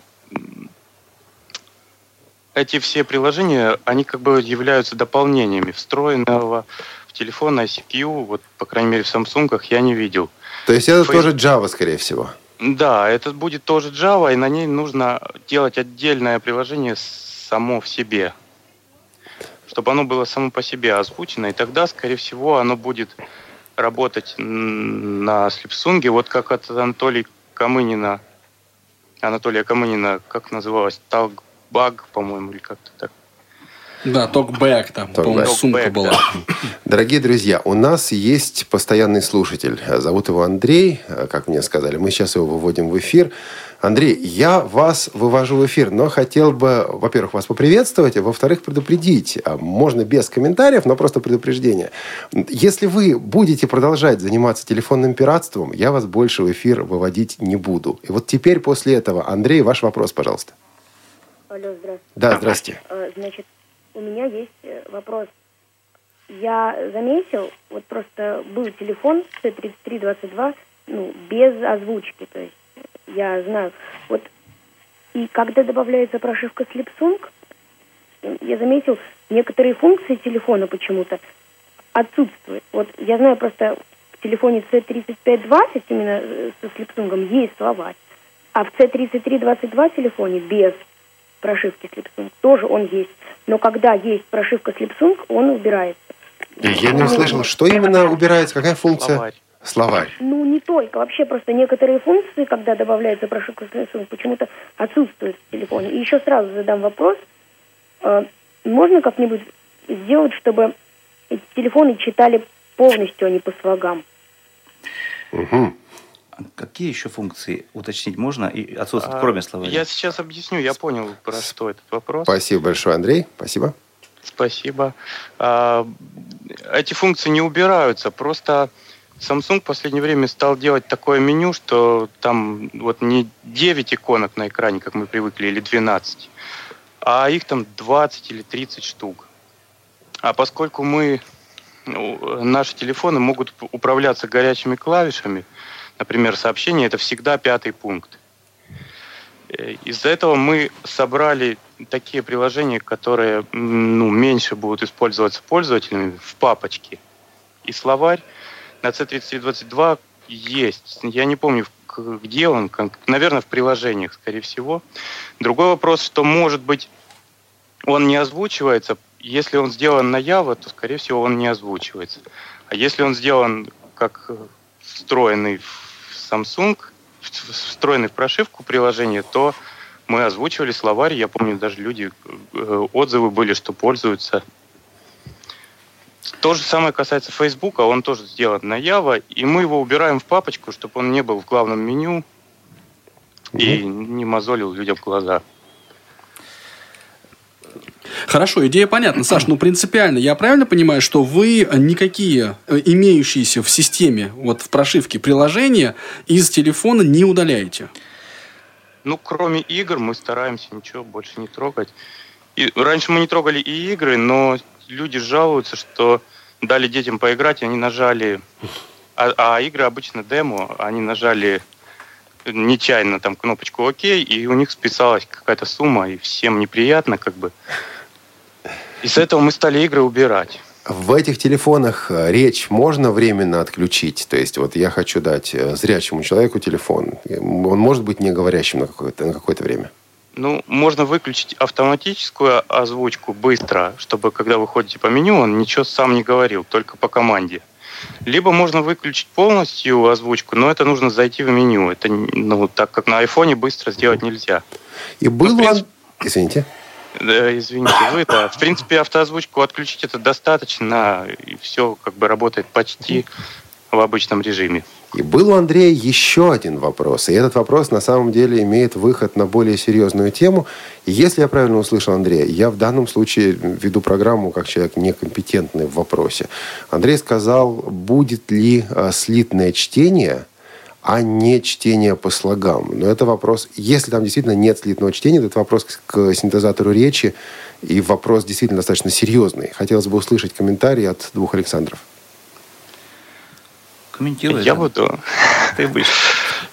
эти все приложения, они как бы являются дополнениями встроенного в телефон ICQ, вот, по крайней мере, в Samsung я не видел. То есть это Фей... тоже Java, скорее всего? Да, это будет тоже Java, и на ней нужно делать отдельное приложение само в себе, чтобы оно было само по себе озвучено, и тогда, скорее всего, оно будет работать на Слепсунге, вот как от Анатолий Камынина, Анатолия Камынина, как называлось, Талбаг, по-моему, или как-то так. Да, токбэк там, по-моему, сумка была. Да. Дорогие друзья, у нас есть постоянный слушатель. Зовут его Андрей, как мне сказали. Мы сейчас его выводим в эфир. Андрей, я вас вывожу в эфир, но хотел бы, во-первых, вас поприветствовать, а во-вторых, предупредить. А, можно без комментариев, но просто предупреждение. Если вы будете продолжать заниматься телефонным пиратством, я вас больше в эфир выводить не буду. И вот теперь после этого, Андрей, ваш вопрос, пожалуйста. Алло, здравствуйте. Да, здравствуйте. А, значит, у меня есть э, вопрос. Я заметил, вот просто был телефон C3322, ну, без озвучки, то есть я знаю. Вот и когда добавляется прошивка Slipsung, я заметил, некоторые функции телефона почему-то отсутствуют. Вот я знаю просто в телефоне C3520 именно э, со Slipsung есть словарь, а в C3322 телефоне без прошивки Slipsung тоже он есть. Но когда есть прошивка Slipsung, он убирается. Я не услышал, что именно убирается, какая функция? Словарь. Словарь. Ну, не только. Вообще просто некоторые функции, когда добавляется прошивка Samsung, почему-то отсутствуют в телефоне. И еще сразу задам вопрос. Э, можно как-нибудь сделать, чтобы эти телефоны читали полностью, а не по слогам? Угу. Какие еще функции уточнить можно и отсутствуют, а, кроме словаря? Я сейчас объясню, я понял, про что этот вопрос. Спасибо большое, Андрей. Спасибо. Спасибо. А, эти функции не убираются, просто Samsung в последнее время стал делать такое меню, что там вот не 9 иконок на экране, как мы привыкли, или 12, а их там 20 или 30 штук. А поскольку мы, ну, наши телефоны могут управляться горячими клавишами, например, сообщение, это всегда пятый пункт. Э, из-за этого мы собрали такие приложения, которые ну, меньше будут использоваться пользователями в папочке. И словарь на C3322 есть. Я не помню, где он, наверное, в приложениях, скорее всего. Другой вопрос, что, может быть, он не озвучивается. Если он сделан на Java, то, скорее всего, он не озвучивается. А если он сделан как встроенный в Samsung, встроенный в прошивку приложения, то мы озвучивали словарь. Я помню, даже люди, э, отзывы были, что пользуются то же самое касается Фейсбука, он тоже сделан на Java, и мы его убираем в папочку, чтобы он не был в главном меню и не мозолил людям глаза. Хорошо, идея понятна. Саш, ну принципиально, я правильно понимаю, что вы никакие э, имеющиеся в системе, вот в прошивке приложения из телефона не удаляете? Ну, кроме игр, мы стараемся ничего больше не трогать. И раньше мы не трогали и игры, но люди жалуются, что дали детям поиграть, и они нажали... А, а игры обычно демо, они нажали нечаянно там кнопочку ОК, и у них списалась какая-то сумма, и всем неприятно как бы. Из-за этого мы стали игры убирать. В этих телефонах э, речь можно временно отключить? То есть вот я хочу дать э, зрячему человеку телефон. Он может быть не говорящим на какое-то, на какое-то время? Ну, можно выключить автоматическую озвучку быстро, чтобы когда вы ходите по меню, он ничего сам не говорил, только по команде. Либо можно выключить полностью озвучку, но это нужно зайти в меню. Это, ну, так как на айфоне быстро сделать нельзя. И был ну, принципе... Извините. Да, извините, вы это. В принципе, автоозвучку отключить это достаточно, и все как бы работает почти в обычном режиме. И был у Андрея еще один вопрос. И этот вопрос на самом деле имеет выход на более серьезную тему. И если я правильно услышал Андрея, я в данном случае веду программу как человек некомпетентный в вопросе. Андрей сказал, будет ли а, слитное чтение а не чтение по слогам. Но это вопрос, если там действительно нет слитного чтения, то это вопрос к синтезатору речи, и вопрос действительно достаточно серьезный. Хотелось бы услышать комментарии от двух Александров. Комментируй. Я да. буду. Ты будешь.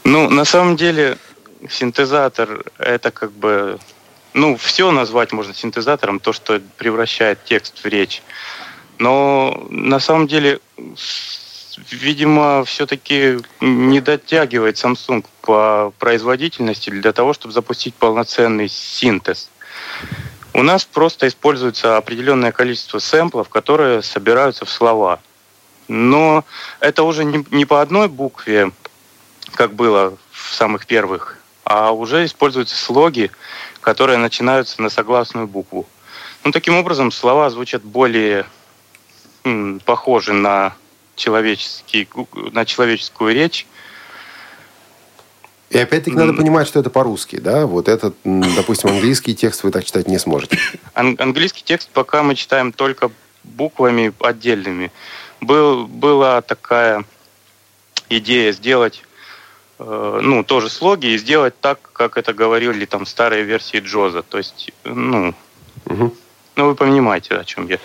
Ну, на самом деле, синтезатор – это как бы... Ну, все назвать можно синтезатором, то, что превращает текст в речь. Но на самом деле, видимо, все-таки не дотягивает Samsung по производительности для того, чтобы запустить полноценный синтез. У нас просто используется определенное количество сэмплов, которые собираются в слова – но это уже не, не по одной букве, как было в самых первых, а уже используются слоги, которые начинаются на согласную букву. Ну, таким образом, слова звучат более м, похожи на, человеческий, на человеческую речь. И опять-таки надо понимать, что это по-русски, да? Вот этот, допустим, английский текст вы так читать не сможете. Ан- английский текст пока мы читаем только буквами отдельными был, была такая идея сделать э, ну, тоже слоги и сделать так, как это говорили там старые версии Джоза. То есть, ну, угу. ну вы понимаете, о чем я.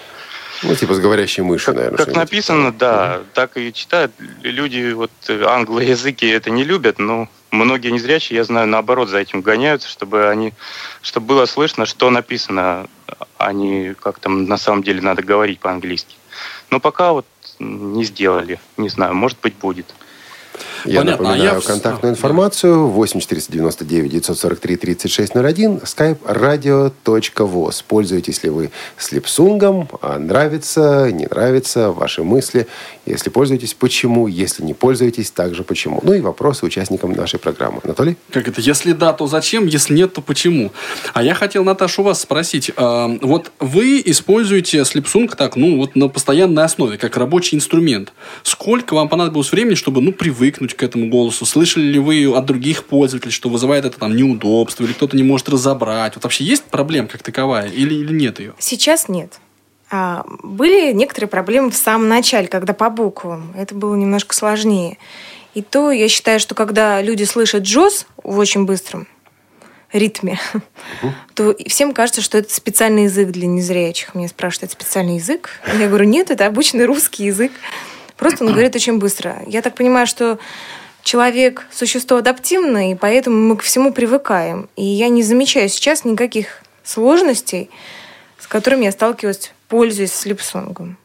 Ну, типа с говорящей как, наверное. Как написано, да, угу. так и читают. Люди вот англоязыки это не любят, но многие незрячие, я знаю, наоборот, за этим гоняются, чтобы они, чтобы было слышно, что написано, а не как там на самом деле надо говорить по-английски. Но пока вот не сделали. Не знаю, может быть, будет. Я Понятно. напоминаю а я... контактную информацию. 8 499 943 3601. skype radio.voz. Пользуетесь ли вы слепсунгом? А нравится, не нравится, ваши мысли. Если пользуетесь, почему? Если не пользуетесь, также почему? Ну и вопросы участникам нашей программы. Анатолий? Как это? Если да, то зачем? Если нет, то почему? А я хотел, Наташа, у вас спросить. Э, вот вы используете слепсунг так, ну, вот на постоянной основе, как рабочий инструмент. Сколько вам понадобилось времени, чтобы, ну, привыкнуть привыкнуть к этому голосу? Слышали ли вы от других пользователей, что вызывает это там неудобство, или кто-то не может разобрать? Вот вообще есть проблема как таковая или, или нет ее? Сейчас нет. А, были некоторые проблемы в самом начале, когда по буквам. Это было немножко сложнее. И то я считаю, что когда люди слышат джоз в очень быстром ритме, угу. то всем кажется, что это специальный язык для незрячих. Меня спрашивают, это специальный язык? Я говорю, нет, это обычный русский язык. Просто он говорит очень быстро. Я так понимаю, что человек – существо адаптивное, и поэтому мы к всему привыкаем. И я не замечаю сейчас никаких сложностей, с которыми я сталкиваюсь, пользуясь слепсонгом.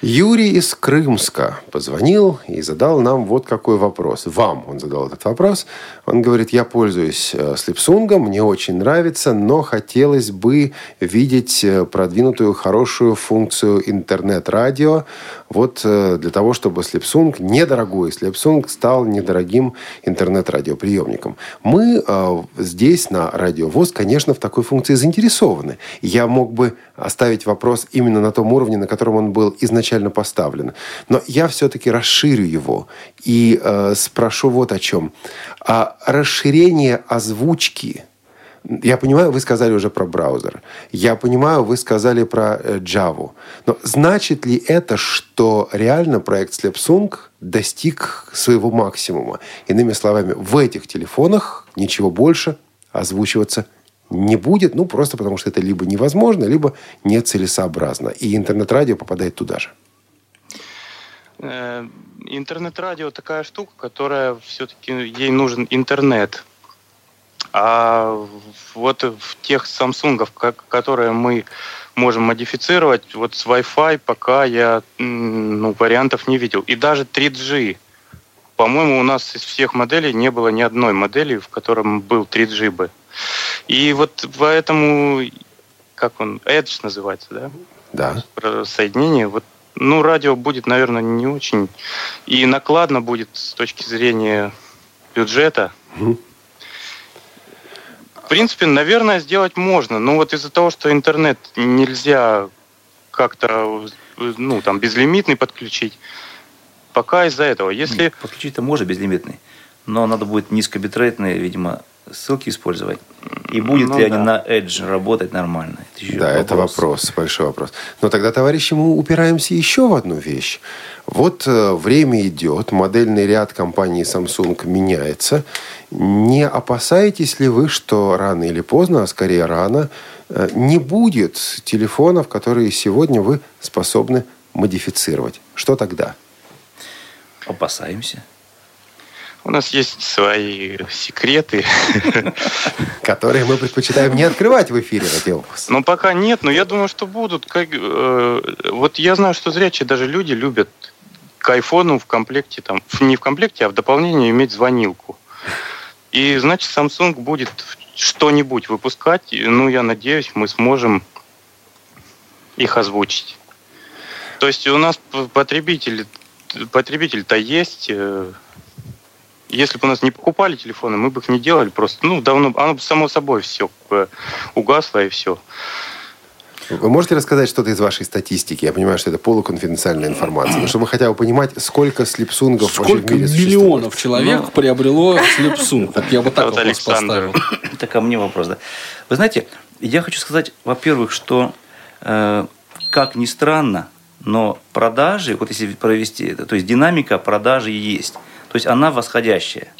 Юрий из Крымска позвонил и задал нам вот какой вопрос. Вам он задал этот вопрос. Он говорит, я пользуюсь э, слепсунгом, мне очень нравится, но хотелось бы видеть э, продвинутую хорошую функцию интернет-радио. Вот э, для того, чтобы слепсунг, недорогой слепсунг, стал недорогим интернет-радиоприемником. Мы здесь на Радио ВОЗ, конечно, в такой функции заинтересованы. Я мог бы оставить вопрос именно на том уровне, на котором он был изначально поставлен. Но я все-таки расширю его и э, спрошу вот о чем. А расширение озвучки я понимаю, вы сказали уже про браузер. Я понимаю, вы сказали про э, Java. Но значит ли это, что реально проект Slapsung достиг своего максимума? Иными словами, в этих телефонах ничего больше озвучиваться не будет, ну, просто потому что это либо невозможно, либо нецелесообразно. И интернет-радио попадает туда же. Э, интернет-радио такая штука, которая все-таки ей нужен интернет. А вот в тех Samsung, которые мы можем модифицировать, вот с Wi-Fi пока я ну, вариантов не видел. И даже 3G. По-моему, у нас из всех моделей не было ни одной модели, в котором был 3G бы. И вот поэтому, как он, Edge называется, да? Да. Соединение. Вот, ну, радио будет, наверное, не очень. И накладно будет с точки зрения бюджета. Угу. В принципе, наверное, сделать можно. Но вот из-за того, что интернет нельзя как-то ну, там, безлимитный подключить, пока из-за этого. Если... Подключить-то можно безлимитный, но надо будет низкобитрейтные, видимо, ссылки использовать. И будет ну, ли да. они на Edge работать нормально? Это да, вопрос. это вопрос, большой вопрос. Но тогда, товарищи, мы упираемся еще в одну вещь. Вот э, время идет, модельный ряд компании Samsung меняется. Не опасаетесь ли вы, что рано или поздно, а скорее рано, э, не будет телефонов, которые сегодня вы способны модифицировать? Что тогда? Опасаемся. У нас есть свои секреты. Которые мы предпочитаем не открывать в эфире Радиовоз. Ну, пока нет, но я думаю, что будут. Как, э, вот я знаю, что зрячие даже люди любят к айфону в комплекте, там, не в комплекте, а в дополнение иметь звонилку. И, значит, Samsung будет что-нибудь выпускать. Ну, я надеюсь, мы сможем их озвучить. То есть у нас потребитель, потребитель-то есть, э, если бы у нас не покупали телефоны, мы бы их не делали просто. Ну, давно, оно бы само собой все угасло и все. Вы можете рассказать что-то из вашей статистики? Я понимаю, что это полуконфиденциальная информация. Но чтобы хотя бы понимать, сколько слепсунгов сколько в мире миллионов человек ну, приобрело слепсунг? Вот я бы так вот вопрос поставил. Это ко мне вопрос, да. Вы знаете, я хочу сказать, во-первых, что, э, как ни странно, но продажи, вот если провести то есть динамика продажи есть. То есть она восходящая.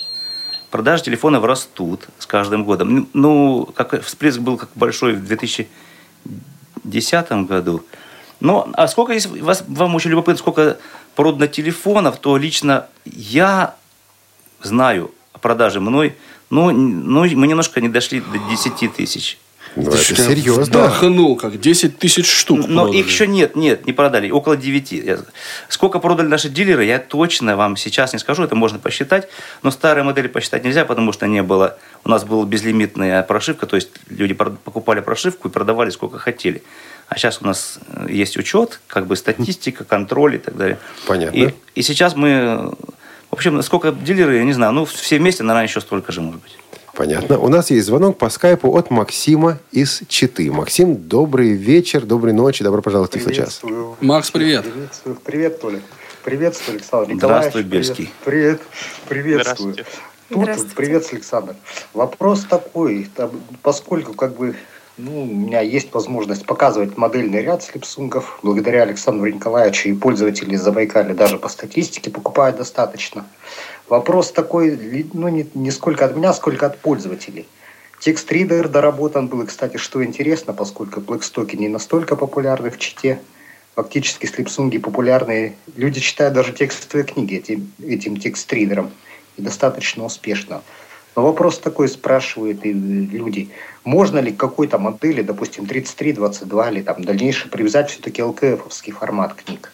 Продажи телефонов растут с каждым годом. Ну, как всплеск был как большой в 2010 году. Но, а сколько, если вас, вам очень любопытно, сколько продано телефонов, то лично я знаю о продаже мной, но, но мы немножко не дошли до 10 тысяч. Ну, это серьезно. Вдохнул, как 10 тысяч штук Но продали. их еще нет, нет, не продали. Около 9. Сколько продали наши дилеры, я точно вам сейчас не скажу. Это можно посчитать. Но старые модели посчитать нельзя, потому что не было... У нас была безлимитная прошивка, то есть люди покупали прошивку и продавали сколько хотели. А сейчас у нас э, есть учет, как бы статистика, контроль и так далее. Понятно. И, и сейчас мы... В общем, сколько дилеры, я не знаю, ну, все вместе, наверное, еще столько же, может быть. Понятно. У нас есть звонок по скайпу от Максима из Читы. Максим, добрый вечер, доброй ночи, добро пожаловать в Тифлочас. Макс, привет. Приветствую, привет, Толя. Приветствую, Александр Николаевич. Здравствуй, Бельский. Привет, привет приветствую. Тут привет, Александр. Вопрос такой, там, поскольку как бы ну, у меня есть возможность показывать модельный ряд слепсунгов. Благодаря Александру Николаевичу и пользователи Забайкали даже по статистике покупают достаточно. Вопрос такой, ну, не, не сколько от меня, сколько от пользователей. Текст-ридер доработан был, и, кстати, что интересно, поскольку Blackstock не настолько популярны в чите, фактически слепсунги популярные. Люди читают даже текстовые книги этим, этим текст-ридером. И достаточно успешно. Но вопрос такой спрашивают и люди. Можно ли к какой-то модели, допустим, 3322 или там дальнейшее привязать все-таки ЛКФовский формат книг?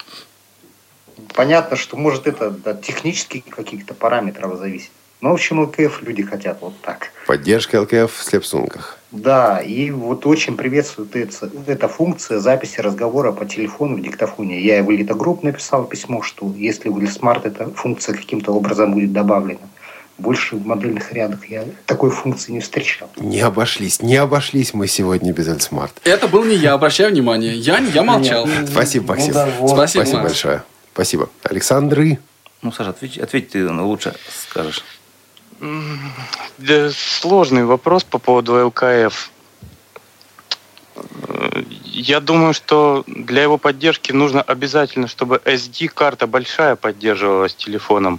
Понятно, что может это от технических каких-то параметров зависеть. Но, в общем, ЛКФ люди хотят вот так. Поддержка ЛКФ в слепсунках. Да, и вот очень приветствует это, эта функция записи разговора по телефону в диктофоне. Я в Элитогрупп написал письмо, что если в Smart эта функция каким-то образом будет добавлена. Больше в модельных рядах я такой функции не встречал. Не обошлись, не обошлись мы сегодня без Эльсмарт. Это был не я, обращаю внимание. Я, я молчал. Нет, спасибо, Максим. Ну, да, вот. Спасибо, Спасибо большое. Спасибо. Александры? Ну, Саша, ответь, ответь ты лучше скажешь. Да, сложный вопрос по поводу ЛКФ. Я думаю, что для его поддержки нужно обязательно, чтобы SD-карта большая поддерживалась телефоном.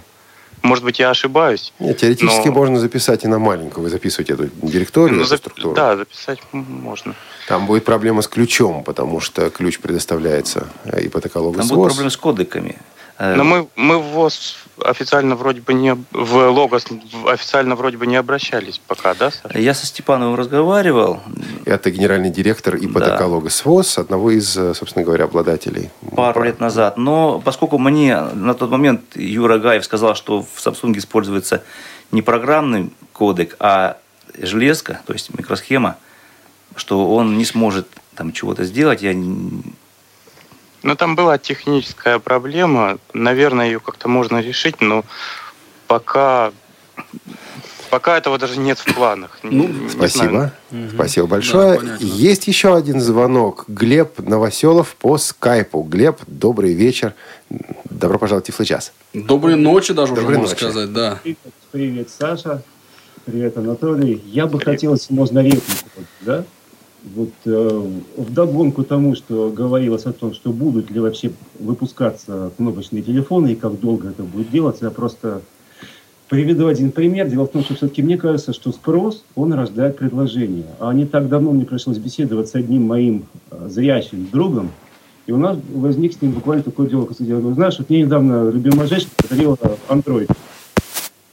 Может быть, я ошибаюсь. Нет, теоретически но... можно записать и на маленькую. Вы записываете эту директорию, ну, эту зап... структуру. Да, записать можно. Там будет проблема с ключом, потому что ключ предоставляется и по каталогу Там будет проблема с кодеками. Э, Но мы, мы в ВОЗ официально вроде бы не в Логос официально вроде бы не обращались пока, да? Саша? Я со Степановым разговаривал. Это генеральный директор ИПТК да. Логос ВОЗ, одного из, собственно говоря, обладателей. Пару лет назад. Но поскольку мне на тот момент Юра Гаев сказал, что в Samsung используется не программный кодек, а железка, то есть микросхема, что он не сможет там чего-то сделать, я ну, там была техническая проблема. Наверное, ее как-то можно решить, но пока Пока этого даже нет в планах. Ну, не спасибо. Угу. Спасибо большое. Да, Есть еще один звонок. Глеб Новоселов по скайпу. Глеб, добрый вечер. Добро пожаловать в Тифлый час. Доброй ночи даже Доброй уже можно ночи. сказать, да. Привет, Саша. Привет, Анатолий. Я бы Привет. хотел, если можно, реплику, да? Вот э, вдогонку тому, что говорилось о том, что будут ли вообще выпускаться кнопочные телефоны и как долго это будет делаться, я просто приведу один пример. Дело в том, что все-таки мне кажется, что спрос, он рождает предложение. А не так давно мне пришлось беседовать с одним моим э, зрячим другом, и у нас возник с ним буквально такое дело. Я говорю, знаешь, вот мне недавно любимая женщина подарила Android.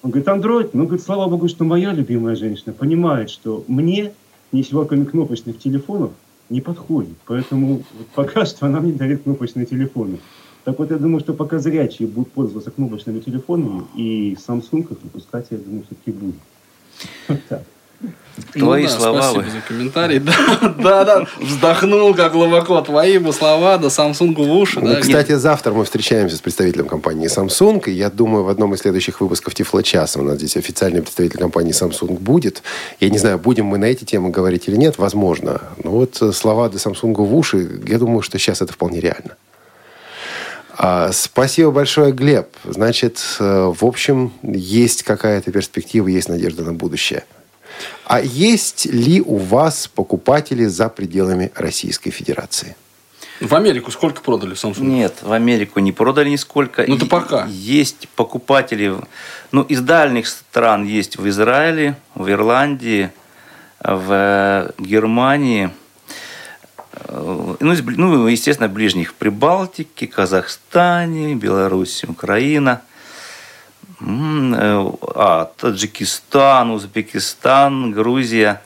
Он говорит, Android? Ну, говорит, слава богу, что моя любимая женщина понимает, что мне кроме кнопочных телефонов, не подходит. Поэтому пока что она мне дарит кнопочные телефоны. Так вот, я думаю, что пока зрячие будут пользоваться кнопочными телефонами, и Samsung их выпускать, я думаю, все-таки будет. Вот так. Твои ну, да, слова. Спасибо вы. за комментарий. Да, да, да, вздохнул как глубоко. Твои бы слова, да Samsung в уши. Ну, да, кстати, нет. завтра мы встречаемся с представителем компании Samsung. И я думаю, в одном из следующих выпусков Тифла часа у нас здесь официальный представитель компании Samsung будет. Я не знаю, будем мы на эти темы говорить или нет, возможно. Но вот слова до Samsung в уши, я думаю, что сейчас это вполне реально. А, спасибо большое, Глеб. Значит, э, в общем, есть какая-то перспектива, есть надежда на будущее. А есть ли у вас покупатели за пределами Российской Федерации? В Америку сколько продали Samsung? Нет, в Америку не продали нисколько. Ну, это пока. Есть покупатели, ну, из дальних стран есть в Израиле, в Ирландии, в Германии, ну, ну естественно, ближних Прибалтике, Казахстане, Беларуси, Украина – Э, а, Таджикистан, Узбекистан, Грузия.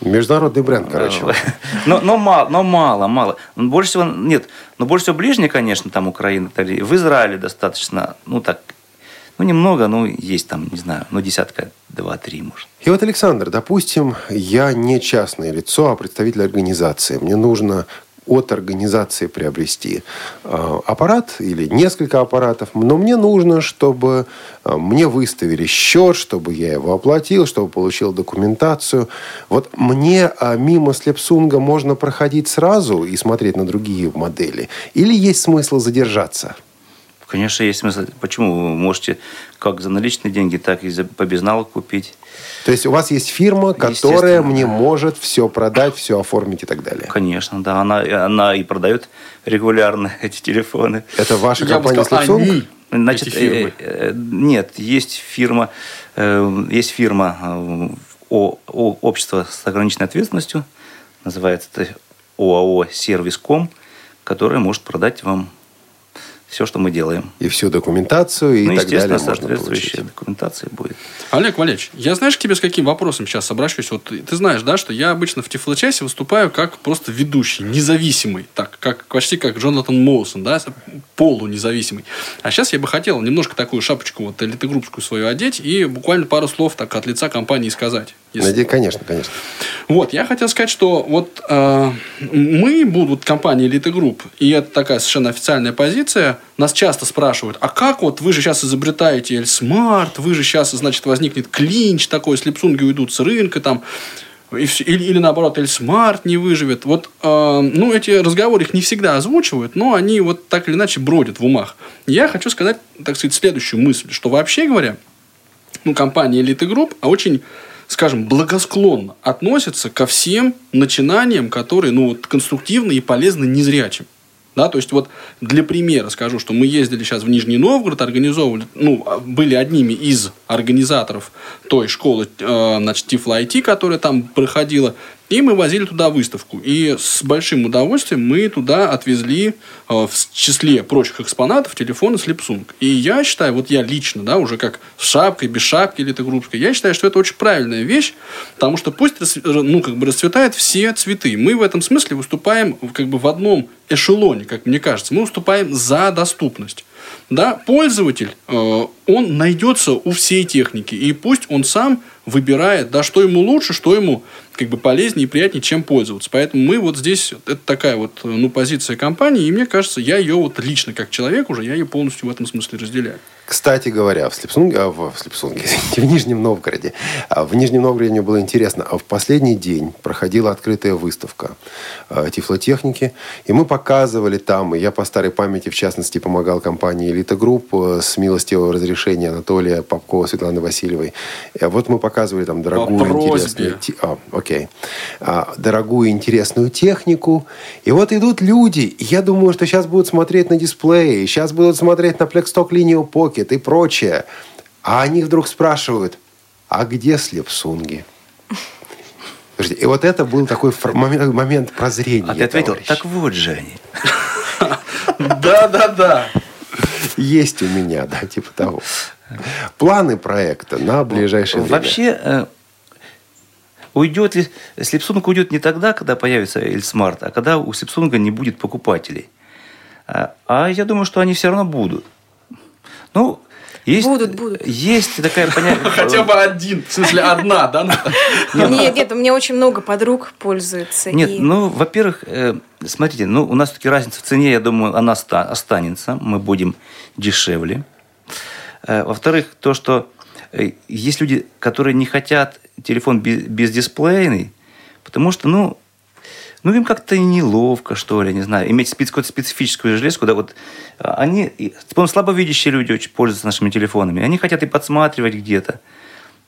Международный бренд, короче. Но, но, мало, но мало, мало. Больше всего, нет, но больше всего ближние, конечно, там Украина. В Израиле достаточно, ну так, ну немного, ну есть там, не знаю, ну десятка, два-три, может. И вот, Александр, допустим, я не частное лицо, а представитель организации. Мне нужно от организации приобрести э, аппарат или несколько аппаратов, но мне нужно, чтобы э, мне выставили счет, чтобы я его оплатил, чтобы получил документацию. Вот мне э, мимо Слепсунга можно проходить сразу и смотреть на другие модели? Или есть смысл задержаться? Конечно, есть смысл. Почему? Вы можете как за наличные деньги, так и за, по безналу купить. То есть у вас есть фирма, которая мне может все продать, все оформить и так далее? Конечно, да. Она, она и продает регулярно эти телефоны. Это ваша Я компания сказал, Samsung? Значит, эти фирмы. Э, э, нет, есть фирма, э, есть фирма э, о, о, общество с ограниченной ответственностью, называется это ОАО «Сервиском», которая может продать вам все, что мы делаем. И всю документацию и ну, так далее можно получить. документация будет. Олег Валерьевич, я знаешь, к тебе с каким вопросом сейчас обращусь? Вот ты знаешь, да, что я обычно в Тифлочасе выступаю как просто ведущий, независимый, так, как, почти как Джонатан Моусон, да, полунезависимый. А сейчас я бы хотел немножко такую шапочку вот элитогруппскую свою одеть и буквально пару слов так от лица компании сказать. Если... Надеюсь, конечно, конечно. Вот, я хотел сказать, что вот э, мы, будут компания Elite Group, и это такая совершенно официальная позиция, нас часто спрашивают, а как вот вы же сейчас изобретаете L-Smart, вы же сейчас, значит, возникнет клинч такой, слепсунги уйдут с рынка, там, и или, или наоборот, L-Smart не выживет. Вот, э, ну, эти разговоры их не всегда озвучивают, но они вот так или иначе бродят в умах. Я хочу сказать, так сказать, следующую мысль, что вообще говоря, ну, компания Elite Group очень скажем, благосклонно относится ко всем начинаниям, которые, ну, вот, конструктивны и полезны незрячим. Да, то есть вот для примера скажу, что мы ездили сейчас в Нижний Новгород, организовывали, ну, были одними из организаторов той школы, э, значит, Тифла IT, которая там проходила. И мы возили туда выставку. И с большим удовольствием мы туда отвезли э, в числе прочих экспонатов телефоны с Lipsung. И я считаю, вот я лично, да, уже как с шапкой, без шапки или это группкой, я считаю, что это очень правильная вещь, потому что пусть ну, как бы расцветают все цветы. Мы в этом смысле выступаем как бы в одном эшелоне, как мне кажется. Мы выступаем за доступность. Да, пользователь, э, он найдется у всей техники, и пусть он сам выбирает, да, что ему лучше, что ему как бы полезнее и приятнее, чем пользоваться. Поэтому мы вот здесь, это такая вот ну, позиция компании, и мне кажется, я ее вот лично как человек уже, я ее полностью в этом смысле разделяю. Кстати говоря, в Слепсунге, а, в, в Слепсунге, в Нижнем Новгороде, а, в Нижнем Новгороде мне было интересно, а в последний день проходила открытая выставка тифлотехники, и мы показывали там, и я по старой памяти, в частности, помогал компании «Элита Групп» э, с милостивого разрешения Анатолия Попкова, Светланы Васильевой. И вот мы показывали там дорогую, интересную... А, окей. А, дорогую, интересную технику. И вот идут люди, и я думаю, что сейчас будут смотреть на дисплеи, сейчас будут смотреть на Plextalk Linio Pocket и прочее. А они вдруг спрашивают, а где слепсунги? И вот это был такой момент, момент прозрения. А ты ответил, товарищ. так вот же они. Да, да, да. Есть у меня, да, типа того. Планы проекта на ближайшее время. Вообще, э, уйдет ли... Слепсунг уйдет не тогда, когда появится Эльсмарт, а когда у Слепсунга не будет покупателей. А, а я думаю, что они все равно будут. Ну, есть, будут, будут. Есть такая понятие. Хотя бы один, в смысле одна, да? Нет, нет, у меня очень много подруг пользуются. Нет, ну, во-первых, э, смотрите, ну, у нас таки разница в цене, я думаю, она останется, мы будем дешевле. Э, во-вторых, то, что э, есть люди, которые не хотят телефон бездисплейный, потому что, ну, ну, им как-то неловко, что ли, не знаю, иметь какую-то специфическую железку, да, вот а, они, по слабовидящие люди очень пользуются нашими телефонами, они хотят и подсматривать где-то,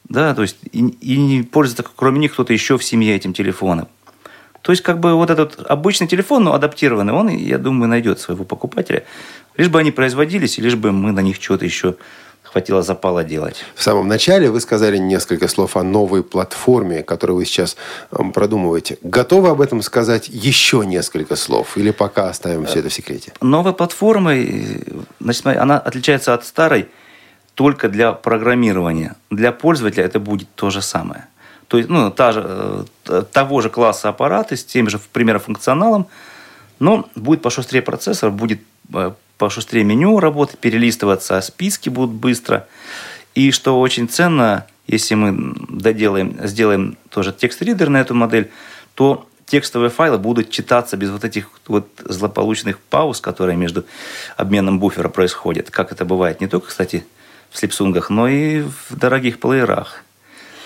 да, то есть и, и не пользуется, кроме них, кто-то еще в семье этим телефоном. То есть, как бы вот этот обычный телефон, но адаптированный, он, я думаю, найдет своего покупателя. Лишь бы они производились, лишь бы мы на них что-то еще хватило запала делать. В самом начале вы сказали несколько слов о новой платформе, которую вы сейчас эм, продумываете. Готовы об этом сказать еще несколько слов? Или пока оставим все это в секрете? Новая платформа, значит, она отличается от старой только для программирования. Для пользователя это будет то же самое. То есть, ну, та же, э, того же класса аппараты с тем же, примером, функционалом, но будет пошустрее процессор, будет э, пошустрее меню работать, перелистываться, а списки будут быстро. И что очень ценно, если мы доделаем, сделаем тоже текст-ридер на эту модель, то текстовые файлы будут читаться без вот этих вот злополучных пауз, которые между обменом буфера происходят. Как это бывает не только, кстати, в слепсунгах, но и в дорогих плеерах.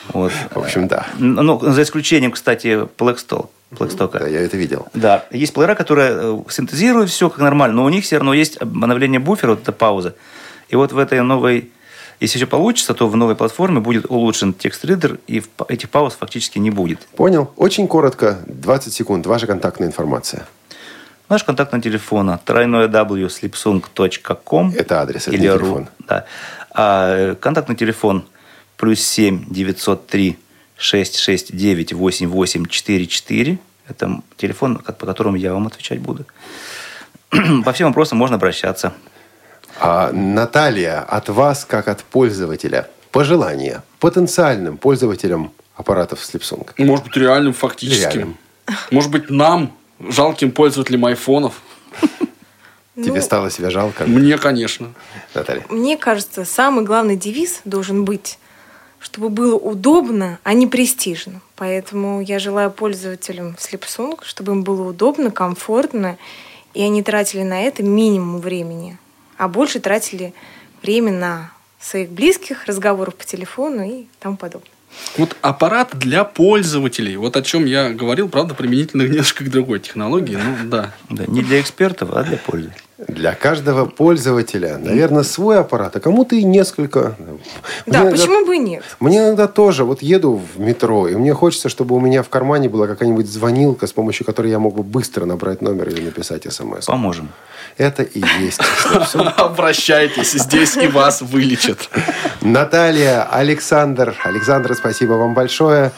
Вот. В общем, да. Ну, за исключением, кстати, Blackstone. Blackstock. Да, я это видел. Да. Есть плеера, которые э, синтезируют все как нормально, но у них все равно есть обновление буфера, вот эта пауза. И вот в этой новой, если все получится, то в новой платформе будет улучшен текст-ридер, и этих пауз фактически не будет. Понял. Очень коротко, 20 секунд. Ваша контактная информация. Наш контакт на телефона тройное w Это адрес, это или телефон. Да. А контактный телефон плюс 7 903 669 8844. Это телефон, по которому я вам отвечать буду. По всем вопросам можно обращаться. А, Наталья, от вас, как от пользователя, пожелания потенциальным пользователям аппаратов Slipsung? Может быть, реальным фактически. Реальным. Может быть, нам, жалким пользователям айфонов. Тебе ну, стало себя жалко? Мне, конечно. Наталья. Мне кажется, самый главный девиз должен быть чтобы было удобно, а не престижно. Поэтому я желаю пользователям Slipsung, чтобы им было удобно, комфортно, и они тратили на это минимум времени, а больше тратили время на своих близких, разговоров по телефону и тому подобное. Вот аппарат для пользователей. Вот о чем я говорил, правда, применительно немножко к другой технологии. Ну, да. да. Не для экспертов, а для пользователей. Для каждого пользователя, наверное, свой аппарат, а кому-то и несколько. Да, мне почему иногда, бы и нет? Мне иногда тоже, вот еду в метро, и мне хочется, чтобы у меня в кармане была какая-нибудь звонилка, с помощью которой я мог бы быстро набрать номер или написать смс. Поможем. Это и есть. Обращайтесь, здесь и вас вылечат. Наталья, Александр. Александр, спасибо вам большое.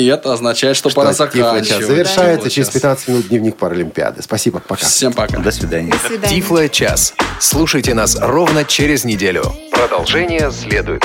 И это означает, что, что пора заканчивать. Завершается да. через 15 минут дневник Паралимпиады. Спасибо, пока. Всем пока. До свидания. До свидания. Тифло час. Слушайте нас ровно через неделю. Продолжение следует.